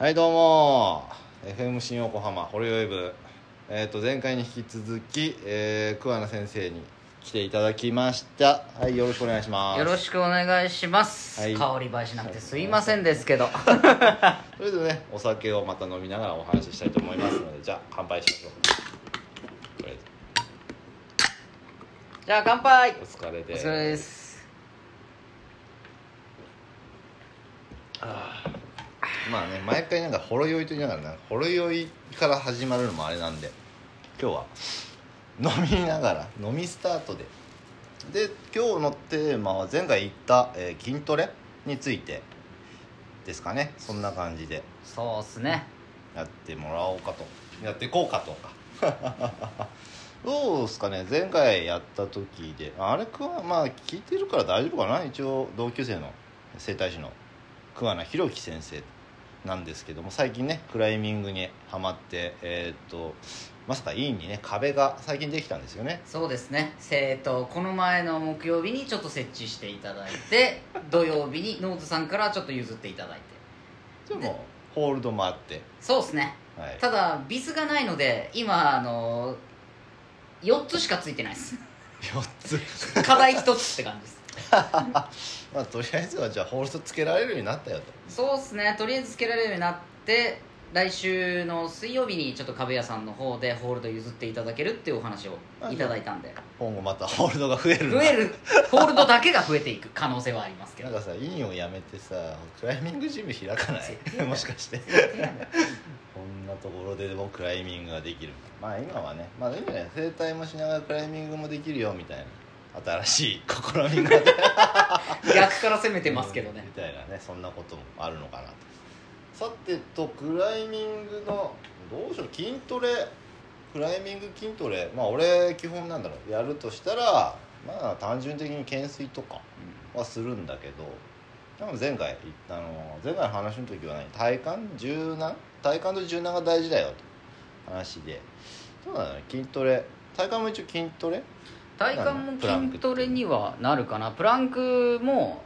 はいどうも。FM 新横浜ホリウェブ。えっ、と前回に引き続き、えー、桑名先生に来ていただきました。はいよろしくお願いします。よろしくお願いします、はい。香り映えしなくてすいませんですけど。それでねお酒をまた飲みながらお話ししたいと思いますのでじゃあ乾杯しましょう。とりあえじゃあ乾杯。ずお疲れおです。疲れですまあね毎回なんかほろ酔いと言いながらなんかほろ酔いから始まるのもあれなんで今日は。飲みながら飲みスタートで。で今日のテーマは前回言った、えー筋トレについてですかねそんな感じで。そうっすね。やってもらおうかと。やっていこうかとか。どうですかね前回やった時で。あれくわまあ聞いてるから大丈夫かな一応同級生の整体師の。桑名弘樹先生なんですけども最近ねクライミングにはまってえーっとまさか院にね壁が最近できたんですよね。そうですね。えっとこの前の木曜日にちょっと設置していただいて 土曜日にノーズさんからちょっと譲っていただいて。でもホールドもあって。そうっすね。はい。ただビスがないので今あの4つしかついてないです。4つ。課題1つって感じです まあとりあえずはじゃあホールドつけられるようになったよと。そうっすね。とりあえずつけられるようになって来週の水曜日にちょっと壁屋さんの方でホールド譲っていただけるっていうお話をいただいたんで。今後またホールドが増える。増える。ホールドだけが増えていく可能性はありますけど。なんかさ委員を辞めてさクライミングジム開かない？絶対もしかして。こんなところででもクライミングができる。まあ今はね。まあいいんじゃない整体もしながらクライミングもできるよみたいな新しい試みが 逆から攻めてますけどね。みたいなねそんなこともあるのかなと。さてとクライミングのどうしよう筋トレ。クライミング筋トレ。まあ俺基本なんだろう。やるとしたらまあ単純的に懸垂とかはするんだけどでも前回あの前回の話の時は何？体幹？柔軟？体幹と柔軟が大事だよと。話で。そうだね筋トレ。体幹も一応筋トレ？体幹も筋トレにはなるかな。プランクも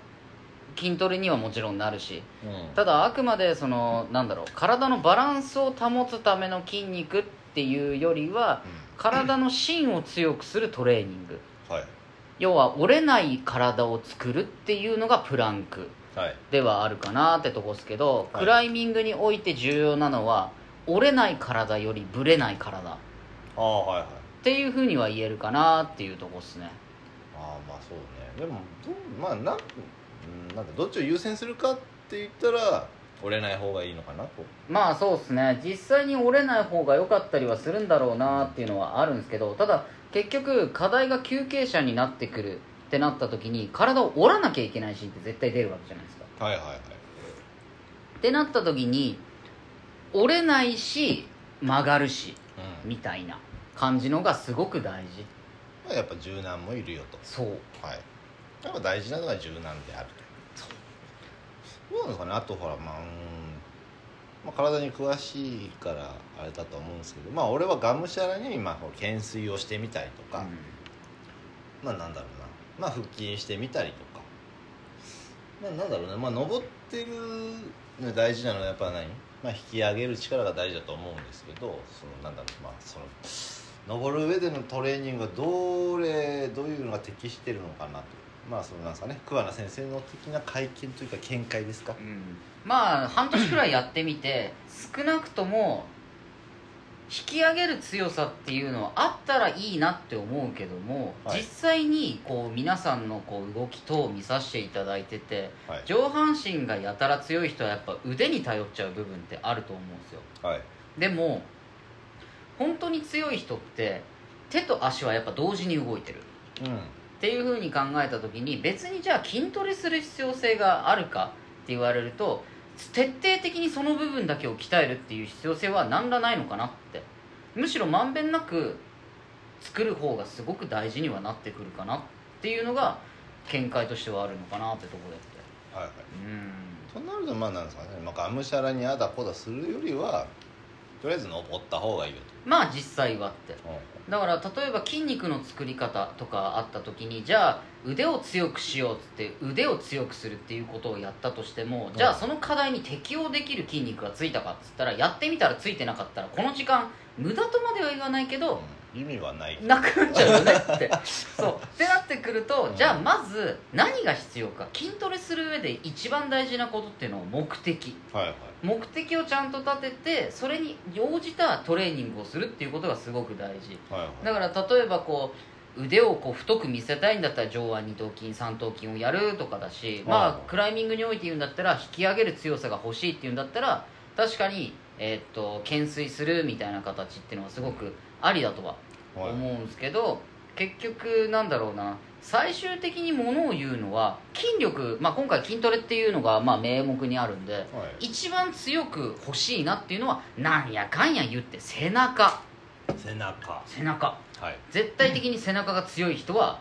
筋トレにはもちろんなるし。うん。ただあくまでそのなんだろう体のバランスを保つための筋肉っていうよりは体の芯を強くするトレーニング。はい。要は折れない体を作るっていうのがプランクはい。ではあるかなってとこですけど、はい。クライミングにおいて重要なのは折れない体よりブレない体。っああはいはいていうふうには言えるかなっていうとこっすね。ああまあそうね。でもまあなんなんかどっちを優先するかって言ったら折れない方がいいのかなとまあそうっすね。実際に折れない方が良かったりはするんだろうなっていうのはあるんですけどただ結局課題が休憩者になってくるってなった時に体を折らなきゃいけないシーンって絶対出るわけじゃないですか。はいはいはい。ってなった時に折れないし曲がるしうん。みたいな感じのがすごく大事。まあやっぱ柔軟もいるよと。そう。はい。やっぱ大事なのが柔軟であるどうなんですかねあとほらまあうん。まあ、体に詳しいからあれだと思うんですけどまあ俺はがむしゃらにまあ懸垂をしてみたりとか、まあなんだろうな。まあ腹筋してみたりとか。まあなんだろうねまあ登ってるの大事なのはやっぱ何、まあ、引き上げる力が大事だと思うんですけどそのなんだろう。まあその登る上でのトレーニングがどれどういうのが適してるのかなと。まあそのなんですかね桑名先生の的な会見というか見解ですか？うん。まあ半年くらいやってみて少なくとも引き上げる強さっていうのはあったらいいなって思うけども、はい。実際にこう皆さんのこう動き等を見させていただいててはい。上半身がやたら強い人はやっぱ腕に頼っちゃう部分ってあると思うんですよ。はい。でも本当に強い人って手と足はやっぱ同時に動いてる。うん。っていうふうに考えた時に別にじゃあ筋トレする必要性があるかって言われると徹底的にその部分だけを鍛えるっていう必要性は何らないのかなって。むしろまんべんなく作る方がすごく大事にはなってくるかなっていうのが見解としてはあるのかなってところで。ってはいはい。うん。となるとまあなんですかね、まあ、がむしゃらにあだこだするよりはとりあえず登った方がいいよまあ実際はって。と、だから例えば筋肉の作り方とかあった時にじゃあ腕を強くしようっつって腕を強くするっていうことをやったとしてもじゃあその課題に適応できる筋肉がついたかっつったらやってみたらついてなかったらこの時間無駄とまでは言わないけど意味はない。なくなっちゃうよねって。そう。ってなってくるとうん。じゃあまず何が必要か。筋トレする上で一番大事なことっていうのは目的。はいはい。目的をちゃんと立ててそれに応じたトレーニングをするっていうことがすごく大事。はいはい。だから例えばこう腕をこう太く見せたいんだったら上腕二頭筋三頭筋をやるとかだし、まあ、クライミングにおいて言うんだったら引き上げる強さが欲しいっていうんだったら確かに、えーっと懸垂するみたいな形っていうのはすごくありだとははい思うんですけど結局なんだろうな。最終的にものを言うのは筋力、まあ、今回筋トレっていうのがまあ名目にあるんではい。一番強く欲しいなっていうのはなんやかんや言って背中。背中。背中。はい。絶対的に背中が強い人は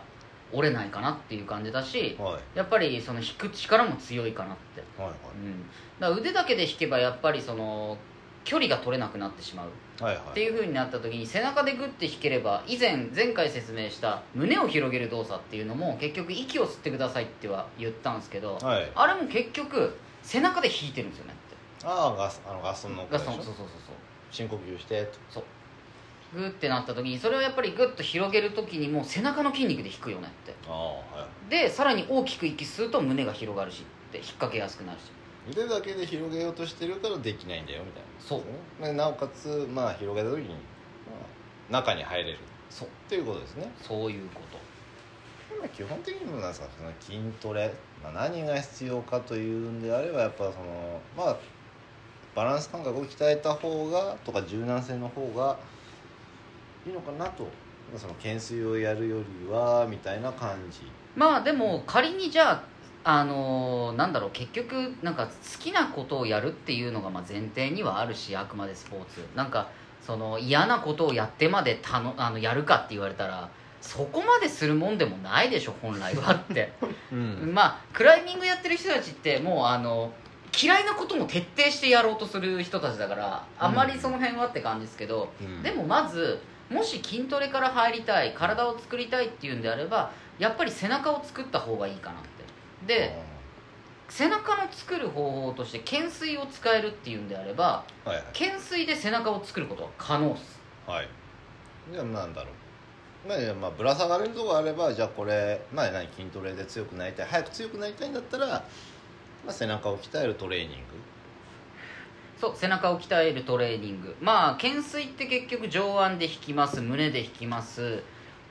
折れないかなっていう感じだしはい。やっぱりその引く力も強いかなって、はい。うん、だから腕だけで引けばやっぱりその距離が取れなくなってしまうはいはい。っていう風になった時に背中でグッて引ければ以前前回説明した胸を広げる動作っていうのも結局息を吸ってくださいっては言ったんですけどはい。あれも結局背中で引いてるんですよねって。ああガスあのガスのガスのそうそうそうそう。深呼吸して。とそう。グーってなった時にそれをやっぱりグッと広げる時にも背中の筋肉で引くよねって。ああはい。でさらに大きく息吸うと胸が広がるしって引っ掛けやすくなるし腕だけで広げようとしてるからできないんだよみたいな。そう。でなおかつまあ広げた時に、まあ、中に入れる。そう。っていうことですね。そういうこと。まあ基本的にもなんですかその筋トレ、まあ、何が必要かというんであればやっぱそのまあバランス感覚を鍛えた方がとか柔軟性の方がいいのかなと。その懸垂をやるよりはみたいな感じ。まあでも仮にじゃああのーなんだろう結局なんか好きなことをやるっていうのがまあ前提にはあるしあくまでスポーツ。なんかその嫌なことをやってまでたのあのやるかって言われたらそこまでするもんでもないでしょ本来はって。うん。まあクライミングやってる人たちってもうあの嫌いなことも徹底してやろうとする人たちだからあんまりその辺はって感じですけど、うん。でもまずもし筋トレから入りたい体を作りたいっていうんであればやっぱり背中を作った方がいいかなで背中の作る方法として懸垂を使えるっていうんであればはいはい。懸垂で背中を作ることは可能っす。はい。じゃあなんだろう。まあいやまあぶら下がれるとこあればじゃあこれまあ何筋トレで強くなりたい早く強くなりたいんだったら、まあ、背中を鍛えるトレーニング。そう背中を鍛えるトレーニング。まあ懸垂って結局上腕で引きます胸で引きます。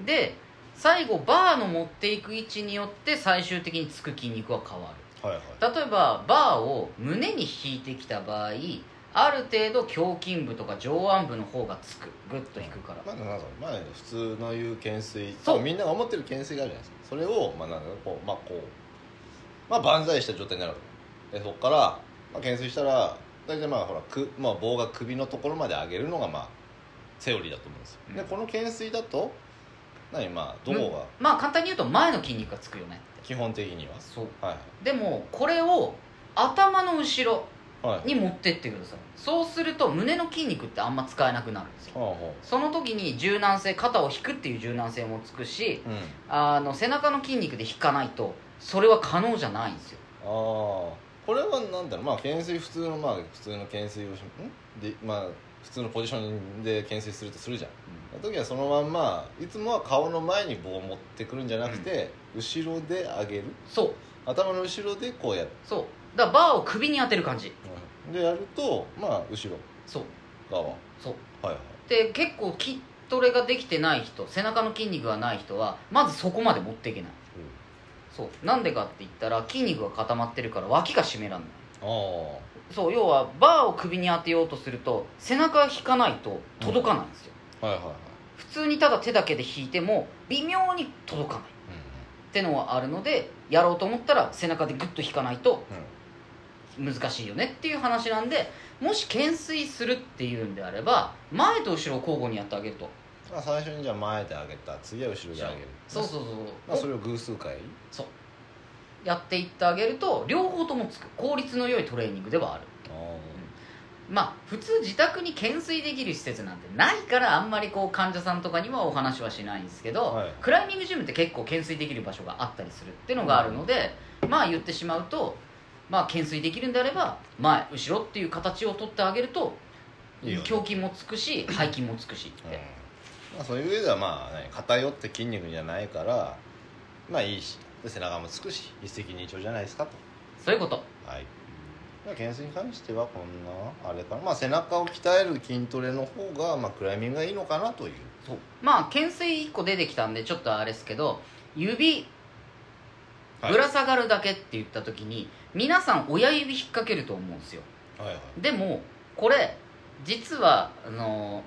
で最後バーの持っていく位置によって最終的につく筋肉は変わる。はいはい。例えばバーを胸に引いてきた場合ある程度胸筋部とか上腕部の方がつく。グッと引くから。まあなんかまあ普通の言う懸垂。そう。みんなが思ってる懸垂があるじゃないですか。それをまあなんかこうまあこうまあ万歳した状態になる。でそこから、まあ、懸垂したら大体まあほらく、まあ、棒が首のところまで上げるのがまあセオリーだと思うんですよ、でうん。この懸垂だと何まあどこが？まあ簡単に言うと前の筋肉がつくよね基本的には。そう。はいでもこれを頭の後ろはい。はいに持ってってください。そうすると胸の筋肉ってあんま使えなくなるんですよ。はあはその時に柔軟性肩を引くっていう柔軟性もつくしあうん。あの背中の筋肉で引かないとそれは可能じゃないんですよ。ああ。これはなんだろう。まあ懸垂普通のまあ普通の懸垂をしん？でまあ普通のポジションで懸垂するとするじゃん。その時はそのまんまいつもは顔の前に棒を持ってくるんじゃなくて、後ろで上げる。そう。頭の後ろでこうやる、そう。だからバーを首に当てる感じ。でやるとまあ後ろ。そう。側。はいそう。はいで結構筋トレができてない人背中の筋肉がない人はまずそこまで持っていけない。そう。なんでかって言ったら筋肉が固まってるから脇が締めらんないあそう要はバーを首に当てようとすると背中引かないと届かないんですよ、あはいはいはい。普通にただ手だけで引いても微妙に届かない。ってのはあるのでやろうと思ったら背中でグッと引かないとうん。うん難しいよねっていう話なんでもし懸垂するっていうんであれば前と後ろを交互にやってあげると。まあ、最初にじゃあ前で上げた。次は後ろで上げる。そうそうそう。まあ、それを偶数回そうやっていってあげると両方ともつく効率の良いトレーニングではある。あまあ普通自宅に懸垂できる施設なんてないからあんまりこう患者さんとかにはお話はしないんですけど、はい。クライミングジムって結構懸垂できる場所があったりするっていうのがあるので、まあ言ってしまうとまあ懸垂できるんであれば前後ろっていう形を取ってあげると胸筋もつくし 背筋もつくしって、うん。まあ、そういう上ではまあ、ね、偏って筋肉じゃないからまあいいしで背中もつくし一石二鳥じゃないですかと。そういうこと。はい。まあ懸垂に関してはこんなあれかな。まあ背中を鍛える筋トレの方がまあクライミングがいいのかなという。そう。まあ懸垂1個出てきたんでちょっとあれですけど指はい。ぶら下がるだけって言った時に皆さん親指引っ掛けると思うんですよ。はいはい。でもこれ実はあの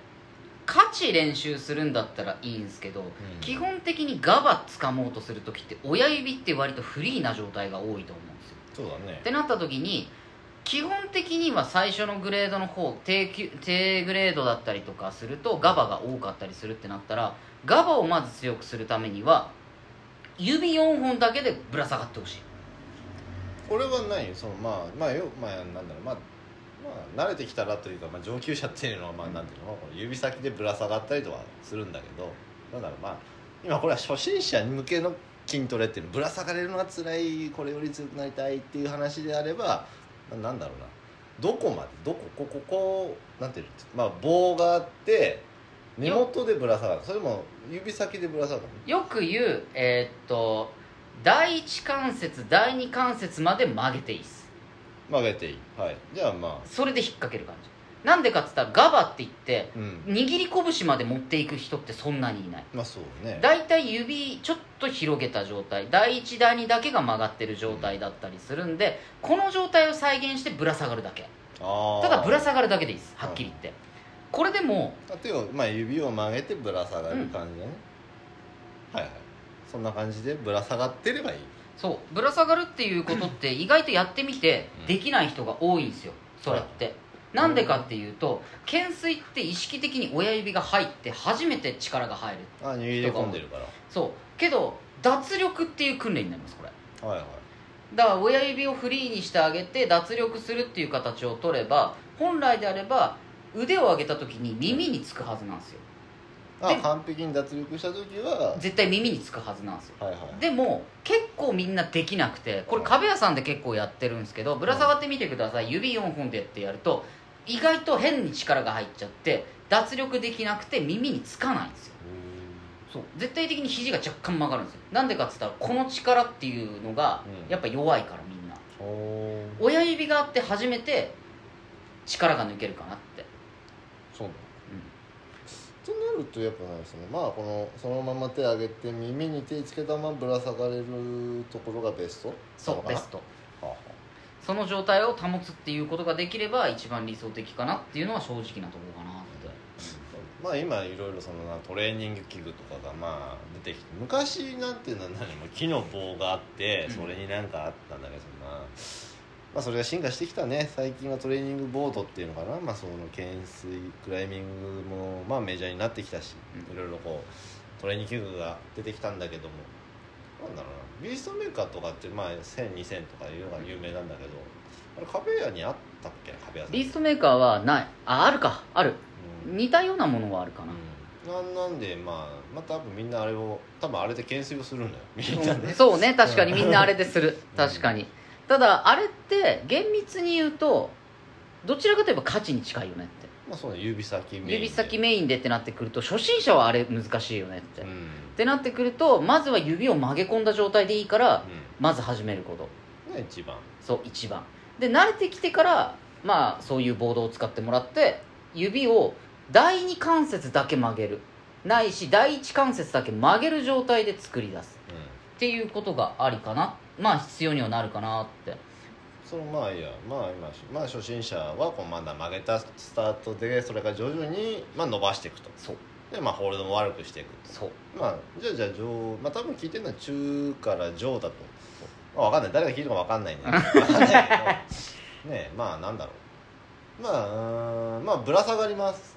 価値練習するんだったらいいんですけど、基本的にガバ掴もうとする時って親指って割とフリーな状態が多いと思うんですよ。そうだね。ってなった時に基本的には最初のグレードの方低級低グレードだったりとかするとガバが多かったりするってなったらガバをまず強くするためには指4本だけでぶら下がってほしい。これは何そのまあまあよまあなんだろうまあまあ慣れてきたらというか、まあ、上級者っていうのはまあなんていうの指先でぶら下がったりとかするんだけどなんだろうまあ今これは初心者向けの筋トレっていうのぶら下がれるのが辛いこれより強くなりたいっていう話であればなんだろうなどこまでどここここなんていうのまあ棒があって根元でぶら下がる。それも指先でぶら下がるよく言うえーっと第一関節第二関節まで曲げていいです。曲げていい。はい。じゃあまあ。それで引っ掛ける感じ。なんでかっつったらガバって言ってうん。握り拳まで持っていく人ってそんなにいない。まあそうね。大体指ちょっと広げた状態。第1第2だけが曲がってる状態だったりするんでこの状態を再現してぶら下がるだけ。ただぶら下がるだけでいいです。はっきり言って。これでも手を、まあ、指を曲げてぶら下がる感じだね、はいはい。そんな感じでぶら下がってればいいそうぶら下がるっていうことって 意外とやってみてうん。できない人が多いんですよそれって。なんでかっていうと懸垂って意識的に親指が入って初めて力が入るあ握り込んでるから。そう。けど脱力っていう訓練になりますこれ。はいはい。だから親指をフリーにしてあげて脱力するっていう形を取れば本来であれば腕を上げた時に耳につくはずなんですよあで完璧に脱力した時は絶対耳につくはずなんですよ。はいはい。でも結構みんなできなくてこれ壁屋さんで結構やってるんですけどぶら下がってみてください。指4本でってやると意外と変に力が入っちゃって脱力できなくて耳につかないんですよ。そう。絶対的に肘が若干曲がるんですよ。なんでかっつったらこの力っていうのがうん。やっぱ弱いからみんな。おー。親指があって初めて力が抜けるかなって。そうだ、となるとやっぱなんですね。まあこのそのまま手上げて耳に手つけたままぶら下がれるところがベスト？そうベスト。はあはあ。その状態を保つっていうことができれば一番理想的かなっていうのは正直なところかなって。まあ今いろいろそのなトレーニング器具とかがまあ出てきて昔なんていうのは何も木の棒があってうん。それになんかあったんだけどそんな、まあそれが進化してきたね。最近はトレーニングボードっていうのかな。まあその懸垂クライミングもまあメジャーになってきたしうん。いろいろこうトレーニング器具が出てきたんだけども。なんだろうな。ビーストメーカーとかってまあ10002000とかいうのが有名なんだけどあれ壁屋にあったっけ？な壁屋ビーストメーカーはない。ああるか。ある。うん。似たようなものはあるかな、うん、なんなんでまあまあ多分みんなあれを多分あれで懸垂をするんだよみんなねそうね。確かにみんなあれでする。確かにただあれって厳密に言うとどちらかといえば価値に近いよねって。まあそうね指先メインで。指先メインでってなってくると初心者はあれ難しいよねって、っうん、てなってくるとまずは指を曲げ込んだ状態でいいからうまず始めること。ん、が一番。そう一番。で慣れてきてからまあそういうボードを使ってもらって指を第二関節だけ曲げる。ないし第一関節だけ曲げる状態で作り出す。うん。っていうことがありかなまあ必要にはなるかなって。そのまあいいや。まあ今まあ初心者はこうまだ曲げたスタートでそれから徐々にまあ伸ばしていくと。そう。でまあホールドも悪くしていくそう。まあじゃあじゃあ上まあ多分聞いてるのは中から上だと。まあ分かんない。誰が聞いてるか分かんないんだけど分かんないけど。ねえまあなんだろう。まあうーんまあぶら下がります。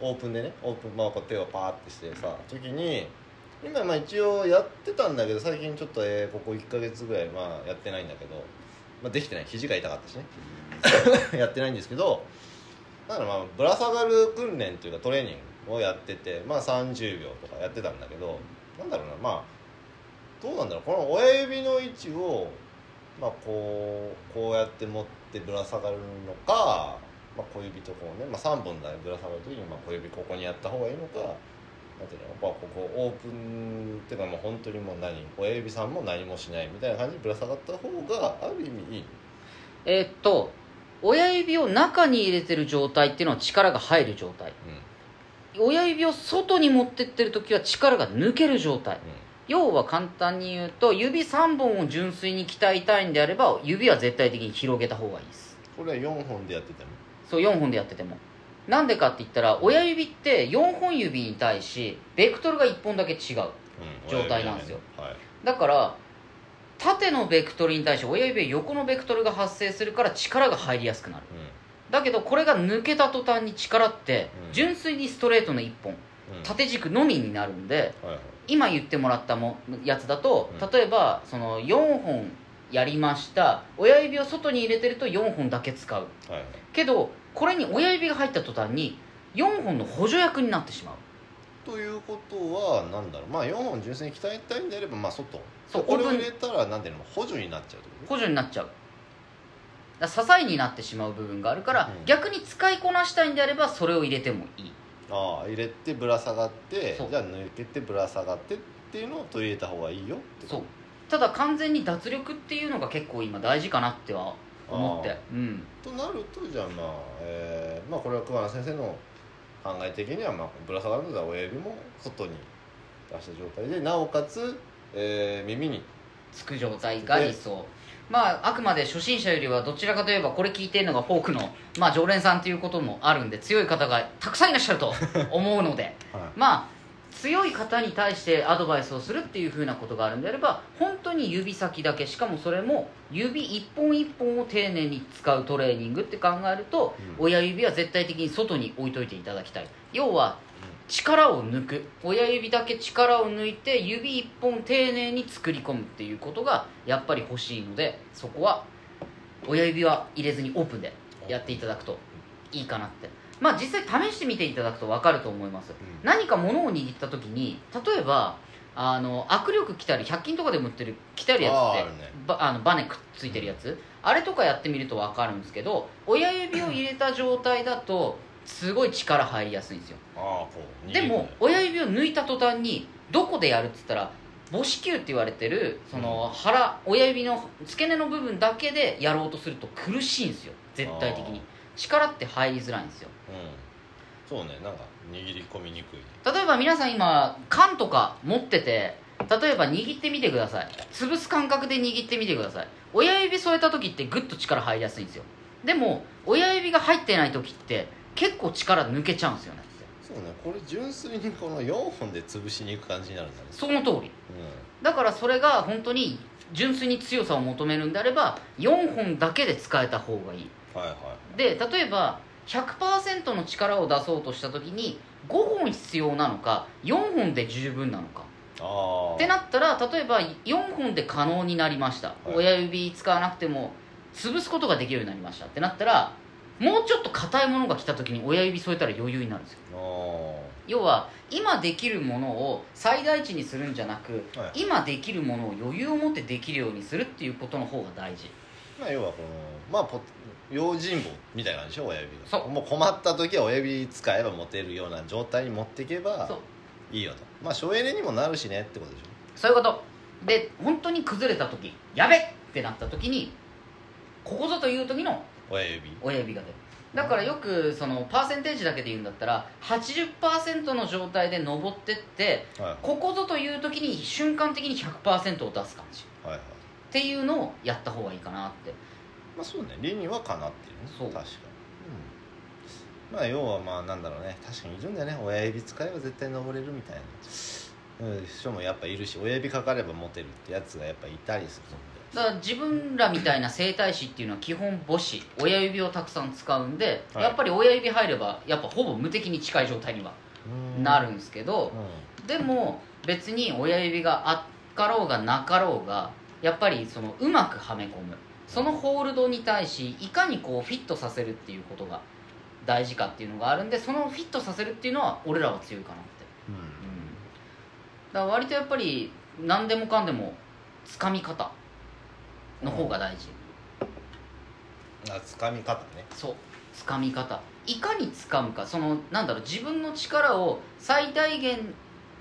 オープンでね。オープンまあこう手をパーってしてさ時に今まあ一応やってたんだけど最近ちょっと、えーここ1か月ぐらいまあやってないんだけど、まあ、できてない。肘が痛かったしね。やってないんですけどだからまあぶら下がる訓練というかトレーニングをやっててまあ30秒とかやってたんだけどなんだろうなまあどうなんだろう。この親指の位置をまあこうこうやって持ってぶら下がるのか、まあ、小指とこうね、まあ、3本だねぶら下がる時にまあ小指ここにやった方がいいのかなんていうのまあここオープンっていうかもう本当にもう何親指さんも何もしないみたいな感じでぶら下がった方がある意味いい。えーっと親指を中に入れてる状態っていうのは力が入る状態。親指を外に持ってってる時は力が抜ける状態。うん。要は簡単に言うと指3本を純粋に鍛えたいんであれば指は絶対的に広げた方がいいです。これは4本でやってても。そう4本でやっててもなんでかって言ったら親指って4本指に対しベクトルが1本だけ違う。うん状態なんですよ。親指はね。はい。だから縦のベクトルに対して親指は横のベクトルが発生するから力が入りやすくなる。だけどこれが抜けた途端に力ってうん。純粋にストレートの1本うん。うん縦軸のみになるんではいはい。今言ってもらったもやつだとうん。例えばその4本やりました親指を外に入れてると4本だけ使う。はいはい。けどこれに親指が入った途端に4本の補助役になってしまう。ということはなんだろう。まあ4本純粋に鍛えたいんであればまあ外。そうこれを入れたらなんていうの補助になっちゃうってこと補助になっちゃう。支えになってしまう部分があるから、うん。逆に使いこなしたいんであればそれを入れてもいい。ああ入れてぶら下がってそう。じゃあ抜けてぶら下がってっていうのを取り入れた方がいいよってそう。ただ完全に脱力っていうのが結構今大事かなっては思って。あうん。となるとじゃあまあ、えーまあこれは桑名先生の考え的にはまあぶら下がるのでは親指も外に出した状態でなおかつ、えー耳につく状態が理想。まああくまで初心者よりはどちらかといえばこれ聞いてるのがフォークの、まあ、常連さんということもあるんで強い方がたくさんいらっしゃると思うので。はまあ強い方に対してアドバイスをするっていうふうなことがあるんであれば本当に指先だけしかもそれも指一本一本を丁寧に使うトレーニングって考えると、うん。親指は絶対的に外に置いといていただきたい。要は力を抜く。親指だけ力を抜いて指一本丁寧に作り込むっていうことがやっぱり欲しいのでそこは親指は入れずにオープンでやっていただくといいかなってまあ実際試してみていただくと分かると思います、ん。何か物を握った時に例えばあの握力来たり100均とかでも売ってる来たるやつってあね。ばあのバネくっついてるやつ、あれとかやってみると分かるんですけど親指を入れた状態だとすごい力入りやすいんですよ。でも親指を抜いた途端にどこでやるっつったら母子球って言われてるその腹親指の付け根の部分だけでやろうとすると苦しいんですよ。絶対的に。力って入りづらいんですよ。うんそうねなんか握り込みにくい例えば皆さん今缶とか持ってて例えば握ってみてください。潰す感覚で握ってみてください。親指添えた時ってグッと力入りやすいんですよ。でも親指が入ってない時って結構力抜けちゃうんですよね。そうねこれ純粋にこの4本で潰しに行く感じになるんだね。その通り。だからそれが本当に純粋に強さを求めるんであれば4本だけで使えた方がいい。うんはいはい。で例えば100%の力を出そうとした時に5本必要なのか4本で十分なのか。ってなったら例えば4本で可能になりました、い。親指使わなくても潰すことができるようになりました。ってなったらもうちょっと硬いものが来た時に親指添えたら余裕になるんですよ。あ要は今できるものを最大値にするんじゃなく、はい。今できるものを余裕を持ってできるようにするっていうことの方が大事。まあ要はこのまあポ用心棒みたいな感じでしょ親指がそう。もう困った時は親指使えば持てるような状態に持っていけばそう。いいよと。まあ省エネにもなるしねってことでしょ。そういうこと。で本当に崩れた時やべっってなった時にここぞという時の親指。親指が出る。だからよくそのパーセンテージだけで言うんだったら80%の状態で登ってってはい。ここぞという時に瞬間的に100%を出す感じ。はいはい。っていうのをやった方がいいかなってまあそうね理にはかなっていうねそう。確かに、うん、まあ要はまあなんだろうね確かにいるんだよね。親指使えば絶対登れるみたいな。うん人もやっぱいるし親指かかれば持てるってやつがやっぱいたりするんで。だから自分らみたいな整体師っていうのは基本母子。親指をたくさん使うんで、はい。やっぱり親指入ればやっぱほぼ無敵に近い状態にはなるんですけど、うでも別に親指があっかろうがなかろうがやっぱりそのうまくはめ込むそのホールドに対しいかにこうフィットさせるっていうことが大事かっていうのがあるんでそのフィットさせるっていうのは俺らは強いかなって、うん。うん、だから割とやっぱり何でもかんでもつかみ方の方が大事、あつかみ方ね。そう。つかみ方。いかにつかむか。そのなんだろう自分の力を最大限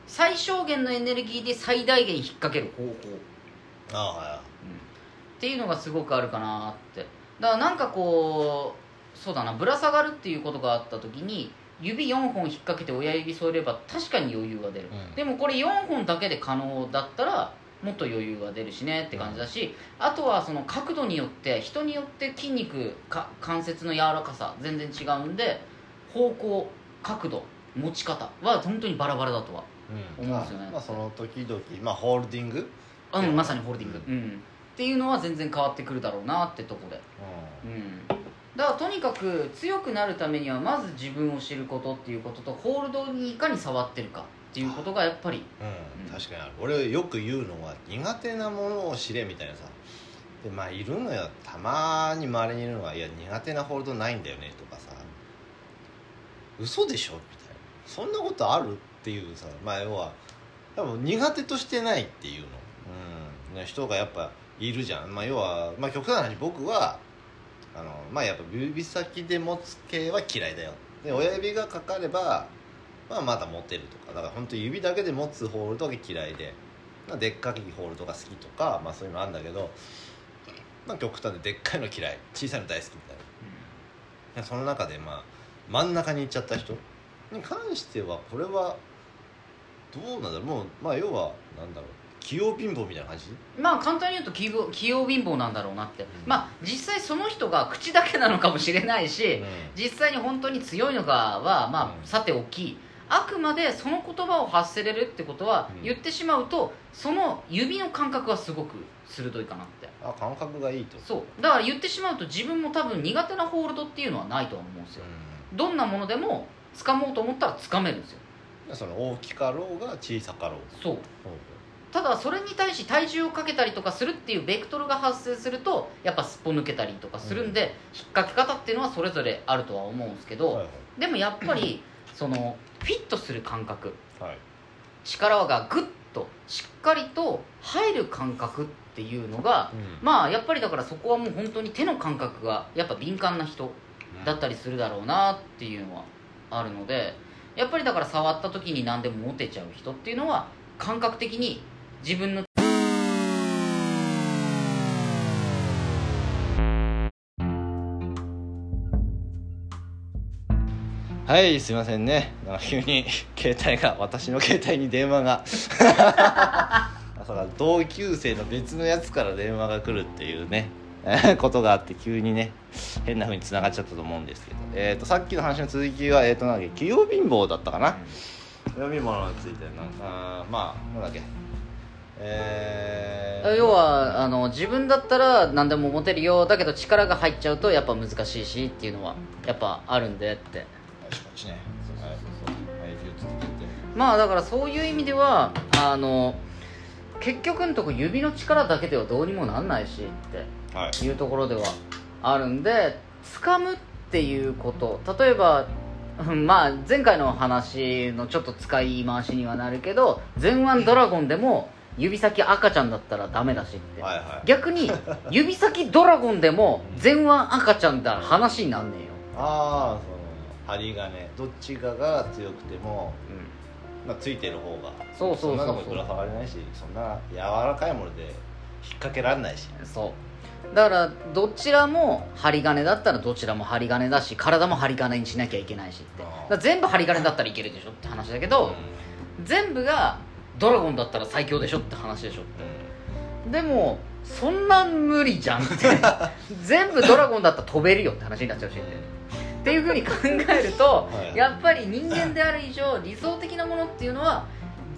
最小限のエネルギーで最大限引っ掛ける方法。ああはっていうのがすごくあるかなって。だからなんかこうそうだなぶら下がるっていうことがあった時に指4本引っ掛けて親指添えれば確かに余裕が出る、うん。でもこれ4本だけで可能だったらもっと余裕が出るしねって感じだし、あとはその角度によって人によって筋肉か関節の柔らかさ全然違うんで方向角度持ち方は本当にバラバラだとはうん思うんですよねまあまあその時々まあホールディングうんまさにホールディング、うん、っていうのは全然変わってくるだろうなってとこで。ううん。だからとにかく強くなるためにはまず自分を知ることっていうこととホールドにいかに触ってるかっていうことがやっぱり。ん、うん、確かにある。俺よく言うのは苦手なものを知れみたいなさ。でまあいるのよ。たまに周りにいるのはいや苦手なホールドないんだよねとかさ。嘘でしょみたいな。そんなことあるっていうさ。まあ要は多分苦手としてないっていうの、うん。ね、人がやっぱいるじゃん、まあ、要は、まあ、極端な話僕はあのまあやっぱ指先で持つ系は嫌いだよ。で親指がかかれば、まあ、まだ持てるとか。だから本当指だけで持つホールドが嫌いで、まあ、でっかいホールドが好きとか、まあ、そういうのあるんだけど、まあ、極端ででっかいの嫌い。小さいの大好きみたいな。でその中でまあ真ん中に行っちゃった人に関してはこれはどうなんだろう。もうまあ要はなんだろう器用貧乏みたいな感じ？まあ簡単に言うと器用器用貧乏なんだろうなって、ん。まあ実際その人が口だけなのかもしれないし、実際に本当に強いのかはまあうん。さておきあくまでその言葉を発せれるってことはうん。言ってしまうとその指の感覚はすごく鋭いかなって。あ感覚がいいと。そう。だから言ってしまうと自分も多分苦手なホールドっていうのはないとは思うんですよ。どんなものでも掴もうと思ったら掴めるんですよ。うんその大きかろうが小さかろう。そうただそれに対し体重をかけたりとかするっていうベクトルが発生するとやっぱすっぽ抜けたりとかするんで、引っ掛け方っていうのはそれぞれあるとは思うんですけど、はいでもやっぱり そのフィットする感覚はい。はい力がグッとしっかりと入る感覚っていうのがうん。まあやっぱりだからそこはもう本当に手の感覚がやっぱ敏感な人だったりするだろうなっていうのはあるのでやっぱりだから触った時に何でも持てちゃう人っていうのは感覚的に自分のはいすいませんね。なんか急に 携帯が私の携帯に電話が。同級生の別のやつから電話が来るっていうね。ことがあって急にね変な風に繋がっちゃったと思うんですけど、えー、とさっきの話の続きはえっ、となんだっけ器用貧乏だったかな。器用貧乏についてなんかまあなんだっけえー、要はあの自分だったら何でも持てるよだけど力が入っちゃうとやっぱ難しいしっていうのはやっぱあるんでって。まあだからそういう意味ではあの結局のとこ指の力だけではどうにもなんないしってはい。いうところではあるんで掴むっていうこと例えばうん まあ前回の話のちょっと使い回しにはなるけど前腕ドラゴンでも指先赤ちゃんだったらダメだしって、はいはい。逆に 指先ドラゴンでも前腕赤ちゃんだら話になんねえよ、ああその針金。どっちかが強くても、まあ、ついてる方が。そうそうそうそう。そんなのもぶら下がれないしそんな柔らかいもので引っ掛けられないし。そう。だからどちらも針金だったらどちらも針金だし体も針金にしなきゃいけないしって。全部針金だったらいけるでしょって話だけど、全部がドラゴンだったら最強でしょって話でしょ。でもそんな無理じゃんって。全部ドラゴンだったら飛べるよって話になっちゃうしってっていうふうに考えると、はい。やっぱり人間である以上理想的なものっていうのは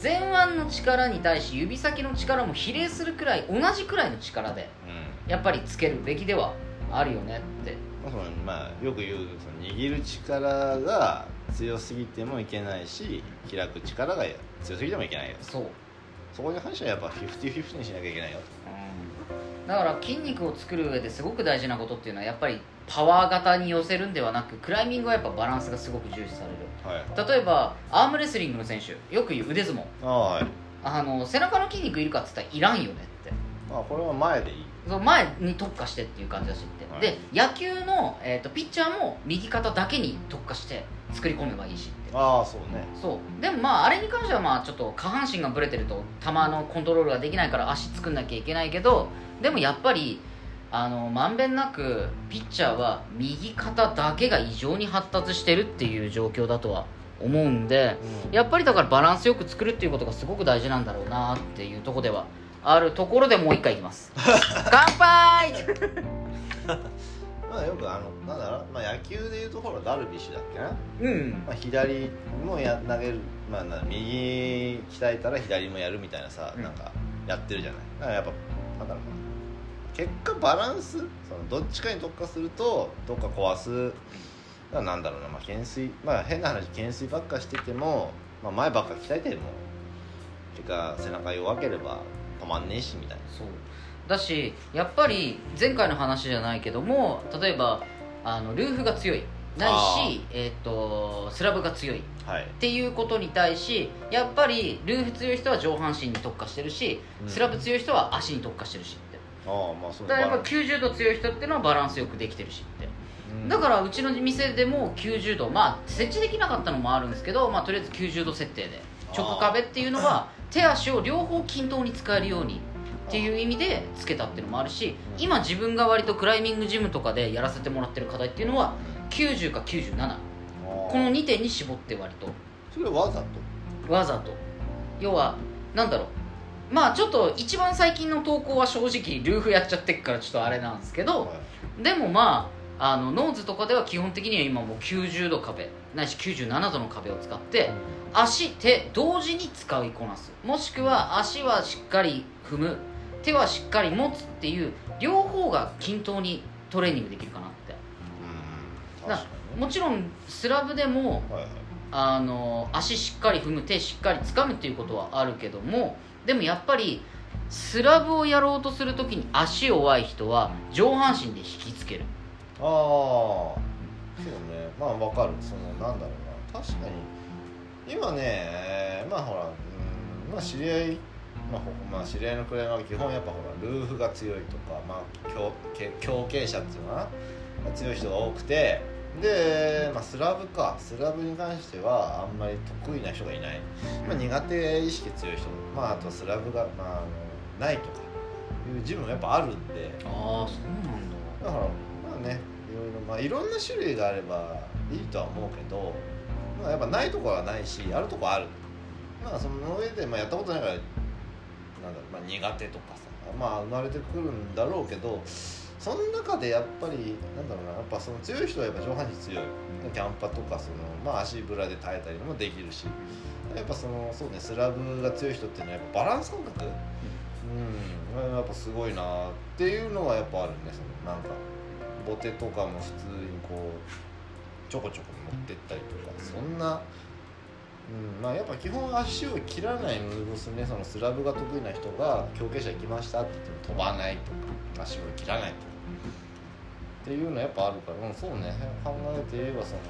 前腕の力に対し指先の力も比例するくらい同じくらいの力でうん。やっぱりつけるべきではあるよねって。まあそのまあよく言うその握る力が強すぎてもいけないし開く力が強すぎてもいけないよ。そう。そこに関してはやっぱ50-50にしなきゃいけないよ。うん。だから筋肉を作る上ですごく大事なことっていうのはやっぱりパワー型に寄せるんではなくクライミングはやっぱバランスがすごく重視される。はい。例えばアームレスリングの選手よく言う腕相撲。ああはい。あの背中の筋肉いるかっつったらいらんよねって。まあこれは前でいい。その前に特化してっていう感じだしって、はい。で野球の、えー、とピッチャーも右肩だけに特化して作り込めばいいしって。ああそうね。そう。でもまああれに関してはまあちょっと下半身がブレてると球のコントロールができないから足作んなきゃいけないけどでもやっぱりあのまんべんなくピッチャーは右肩だけが異常に発達してるっていう状況だとは思うんでやっぱりだからバランスよく作るっていうことがすごく大事なんだろうなっていうところではあるところでもう一回いきます。乾杯まあよくあのなんだろう、まあ、野球でいうところダルビッシュだっけな、うん。まあ、左もや投げる、まあ、な右鍛えたら左もやるみたいなさ、うん。なんかやってるじゃない。だからやっぱなんだろうな。結果バランスそのどっちかに特化するとどっか壊す。なんだろうな、まあ、懸垂まあ変な話懸垂ばっかしてても、まあ、前ばっか鍛えても結果背中弱ければ止まんねえしみたいな。そうだしやっぱり前回の話じゃないけども例えばあのルーフが強い。ないし、えー、とスラブが強い。っはい。ていうことに対しやっぱりルーフ強い人は上半身に特化してるし、うん。スラブ強い人は足に特化してるしって。ああまあそうだからやっぱバラン90度強い人っていうのはバランスよくできてるしって。うん。だからうちの店でも90度まあ設置できなかったのもあるんですけど、まあ、とりあえず90度設定で。直壁っていうのは手足を両方均等に使えるようにっていう意味でつけたっていうのもあるしうん。今自分が割とクライミングジムとかでやらせてもらってる課題っていうのは90か97あこの2点に絞って割と。それわざと？わざと？要はなんだろう。まあちょっと一番最近の投稿は正直ルーフやっちゃってっからちょっとあれなんですけど、はい。でもまああのノーズとかでは基本的には今もう90度壁ないし97度の壁を使って足手同時に使いこなす。もしくは足はしっかり踏む手はしっかり持つっていう両方が均等にトレーニングできるかなって。もちろんスラブでもはいはい。あの足しっかり踏む手しっかり掴むっていうことはあるけどもでもやっぱりスラブをやろうとするときに足弱い人は上半身で引きつける。ああそうね。まあわかる。そのなんだろうな。確かに。今ねまあほらうんまあ知り合いまあ、ほまあ、知り合いのクライマーは基本やっぱほらルーフが強いとか、まあ、強け強傾斜っていうのかな？が強い人が多くてで、まあ、スラブか。スラブに関してはあんまり得意な人がいない、まあ、苦手意識強い人、まあ、あとスラブが、まあ、ないとか。いうジムもやっぱあるんで。ああそうなんだ。だからまあねいろいろまあいろんな種類があればいいとは思うけど、まあ、やっぱないところはないしあるところある。まあその上で、まあ、やったことないからなんだろう、まあ、苦手とかさ。まあ生まれてくるんだろうけどその中でやっぱりなんだろうなやっぱその強い人はやっぱ上半身強い。キャンパとかその、まあ、足ブラで耐えたりもできるし。やっぱそのそうねスラブが強い人っていうのはやっぱバランス感覚？うん。やっぱすごいなっていうのはやっぱあるね。そのなんかボテとかも普通にこうちょこちょこ持ってったりとか。そんな、うん、うんまあやっぱ基本足を切らないムーブですねそのスラブが得意な人が強傾斜行きましたって言っても飛ばないとか足を切らないとかっていうのはやっぱあるから、うん、そうね。考えて言えばその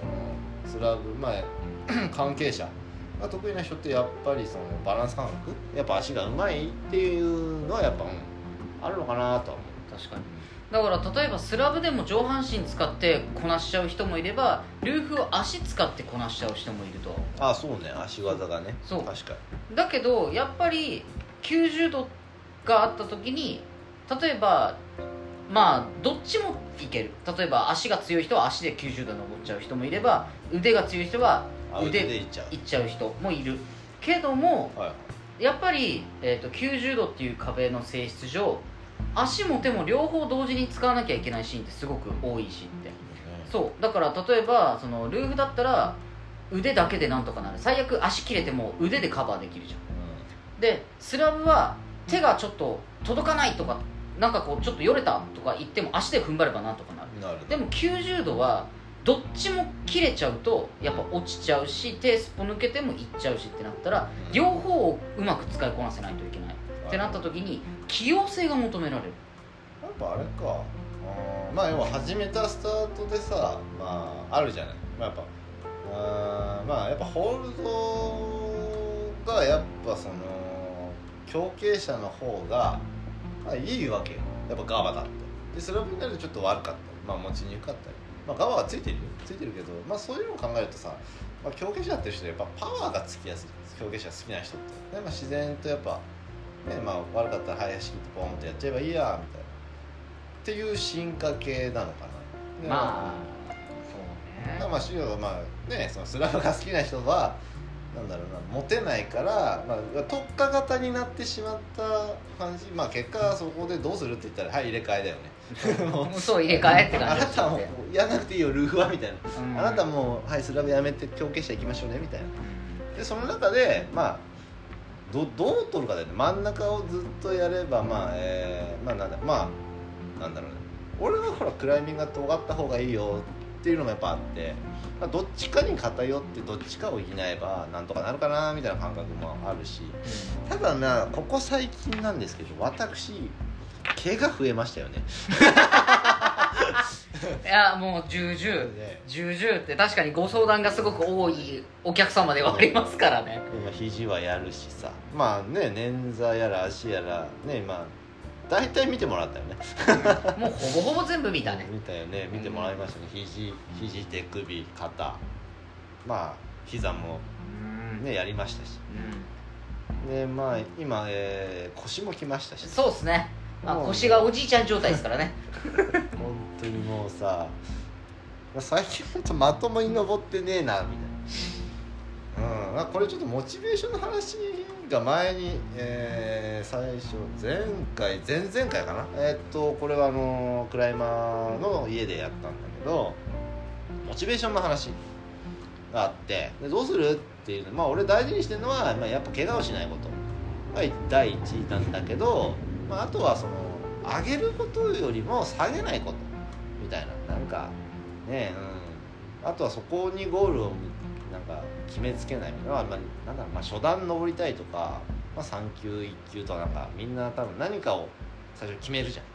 スラブまあ 関係者が得意な人ってやっぱりそのバランス感覚？やっぱ足がうまいっていうのはやっぱ、うん、あるのかなとは思う。確かに。だから例えばスラブでも上半身使ってこなしちゃう人もいればルーフを足使ってこなしちゃう人もいると。は思うあそうね。足技がね。そう。確かに。だけどやっぱり90度があった時に例えばまあどっちもいける。例えば足が強い人は足で90度登っちゃう人もいれば腕が強い人はあ腕腕でいっちゃう。いっちゃう人もいる。けどもはい。やっぱり、えー、と90度っていう壁の性質上足も手も両方同時に使わなきゃいけないシーンってすごく多いしって。そうだから例えばそのルーフだったら腕だけでなんとかなる。最悪足切れても腕でカバーできるじゃん。でスラブは手がちょっと届かないとかなんかこうちょっとよれたとか言っても足で踏ん張ればなんとかなる。でも90度はどっちも切れちゃうとやっぱ落ちちゃうし手すっぽ抜けてもいっちゃうしってなったらうん。両方をうまく使いこなせないといけない。ってなった時に器用性が求められる。やっぱあれか。あまあ要は始めたスタートでさまああるじゃない、まあ、やっぱあーまあやっぱホールドがやっぱその強傾者の方が、まあ、いいわけよ。やっぱガバだって。でそれをみんなでちょっと悪かった。まあ持ちにくかったり。まあガバはついてるよ。ついてるけどまあそういうのを考えるとさ、まあ、強傾者ってる人はやっぱパワーがつきやすい強傾者好きな人って。で、まあ、自然とやっぱねまあ悪かったら林切ってポンってやっちゃえばいいやみたいな。っていう進化系なのかな。でまあそうね。まあまあ主要まあねそのスラムが好きな人はなんだろうなモテないから、まあ、特化型になってしまった感じ。まあ結果そこでどうするって言ったらはい入れ替えだよね。そう入れ替えってあ感じなたもうやらなくていいよルーフはみたいな、うん。あなたもうはいスラムやめて強化していきましょうねみたいな。うんでその中でまあどどう取るかだよね。真ん中をずっとやればまあえーまあなんだまあなんだろうね。俺はほらクライミングが尖った方がいいよっていうのもやっぱあって、まあ、どっちかに偏ってどっちかを補えばなんとかなるかなみたいな感覚もあるしただなここ最近なんですけど私毛が増えましたよね いやもう重々ね重々って確かにご相談がすごく多いお客様ではありますからね。今肘はやるしさ。まあね捻挫やら足やらねまあ大体見てもらったよね。もうほぼほぼ全部見たね。見たよね。見てもらいましたね。肘肘手首肩。まあ膝もうん。ねやりましたし。うん。でまあ今、えー腰もきましたし。そうっすね、まあ、腰がおじいちゃん状態ですからね。本当にもうさ最近ほんとまともに登ってねえなみたいな。うん。まあこれちょっとモチベーションの話が前に、えー最初前回前々回かな。えーっとこれはあのクライマーの家でやったんだけどモチベーションの話があってでどうするっていうのまあ俺大事にしてるのは、まあ、やっぱ怪我をしないことが第一位なんだけど、まあ、あとはその上げることよりも下げないことみたいななんかねうん。あとはそこにゴールをなんか決めつけないみたいな、まあ、なんだろう、まあ、初段登りたいとか、まあ、3級1級とかなんかみんな多分何かを最初決めるじゃん。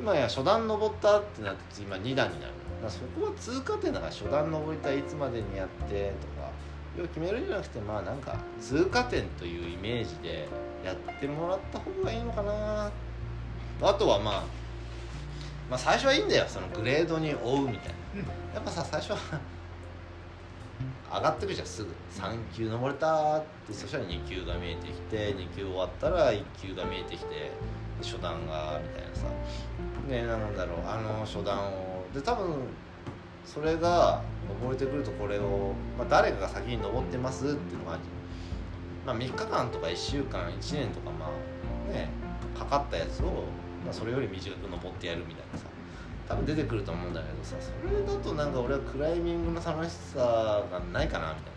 今や初段登ったってなって今2段になる。だそこは通過点だから初段登りたいいつまでにやってとか要は決めるんじゃなくてまあなんか通過点というイメージでやってもらった方がいいのかな。あとはまあまあ最初はいいんだよ。そのグレードに追うみたいな、やっぱさ最初は上がってくじゃんすぐ。3級登れたってそしたら2級が見えてきて2級終わったら1級が見えてきて初段がみたいなさ。ねなんだろうあの初段をで多分それが登れてくるとこれを、まあ、誰かが先に登ってますっていうのがまあ、3日間とか1週間1年とかまあねかかったやつを、まあ、それより短く登ってやるみたいなさ多分出てくると思うんだけどさそれだとなんか俺はクライミングの楽しさがないかなみたい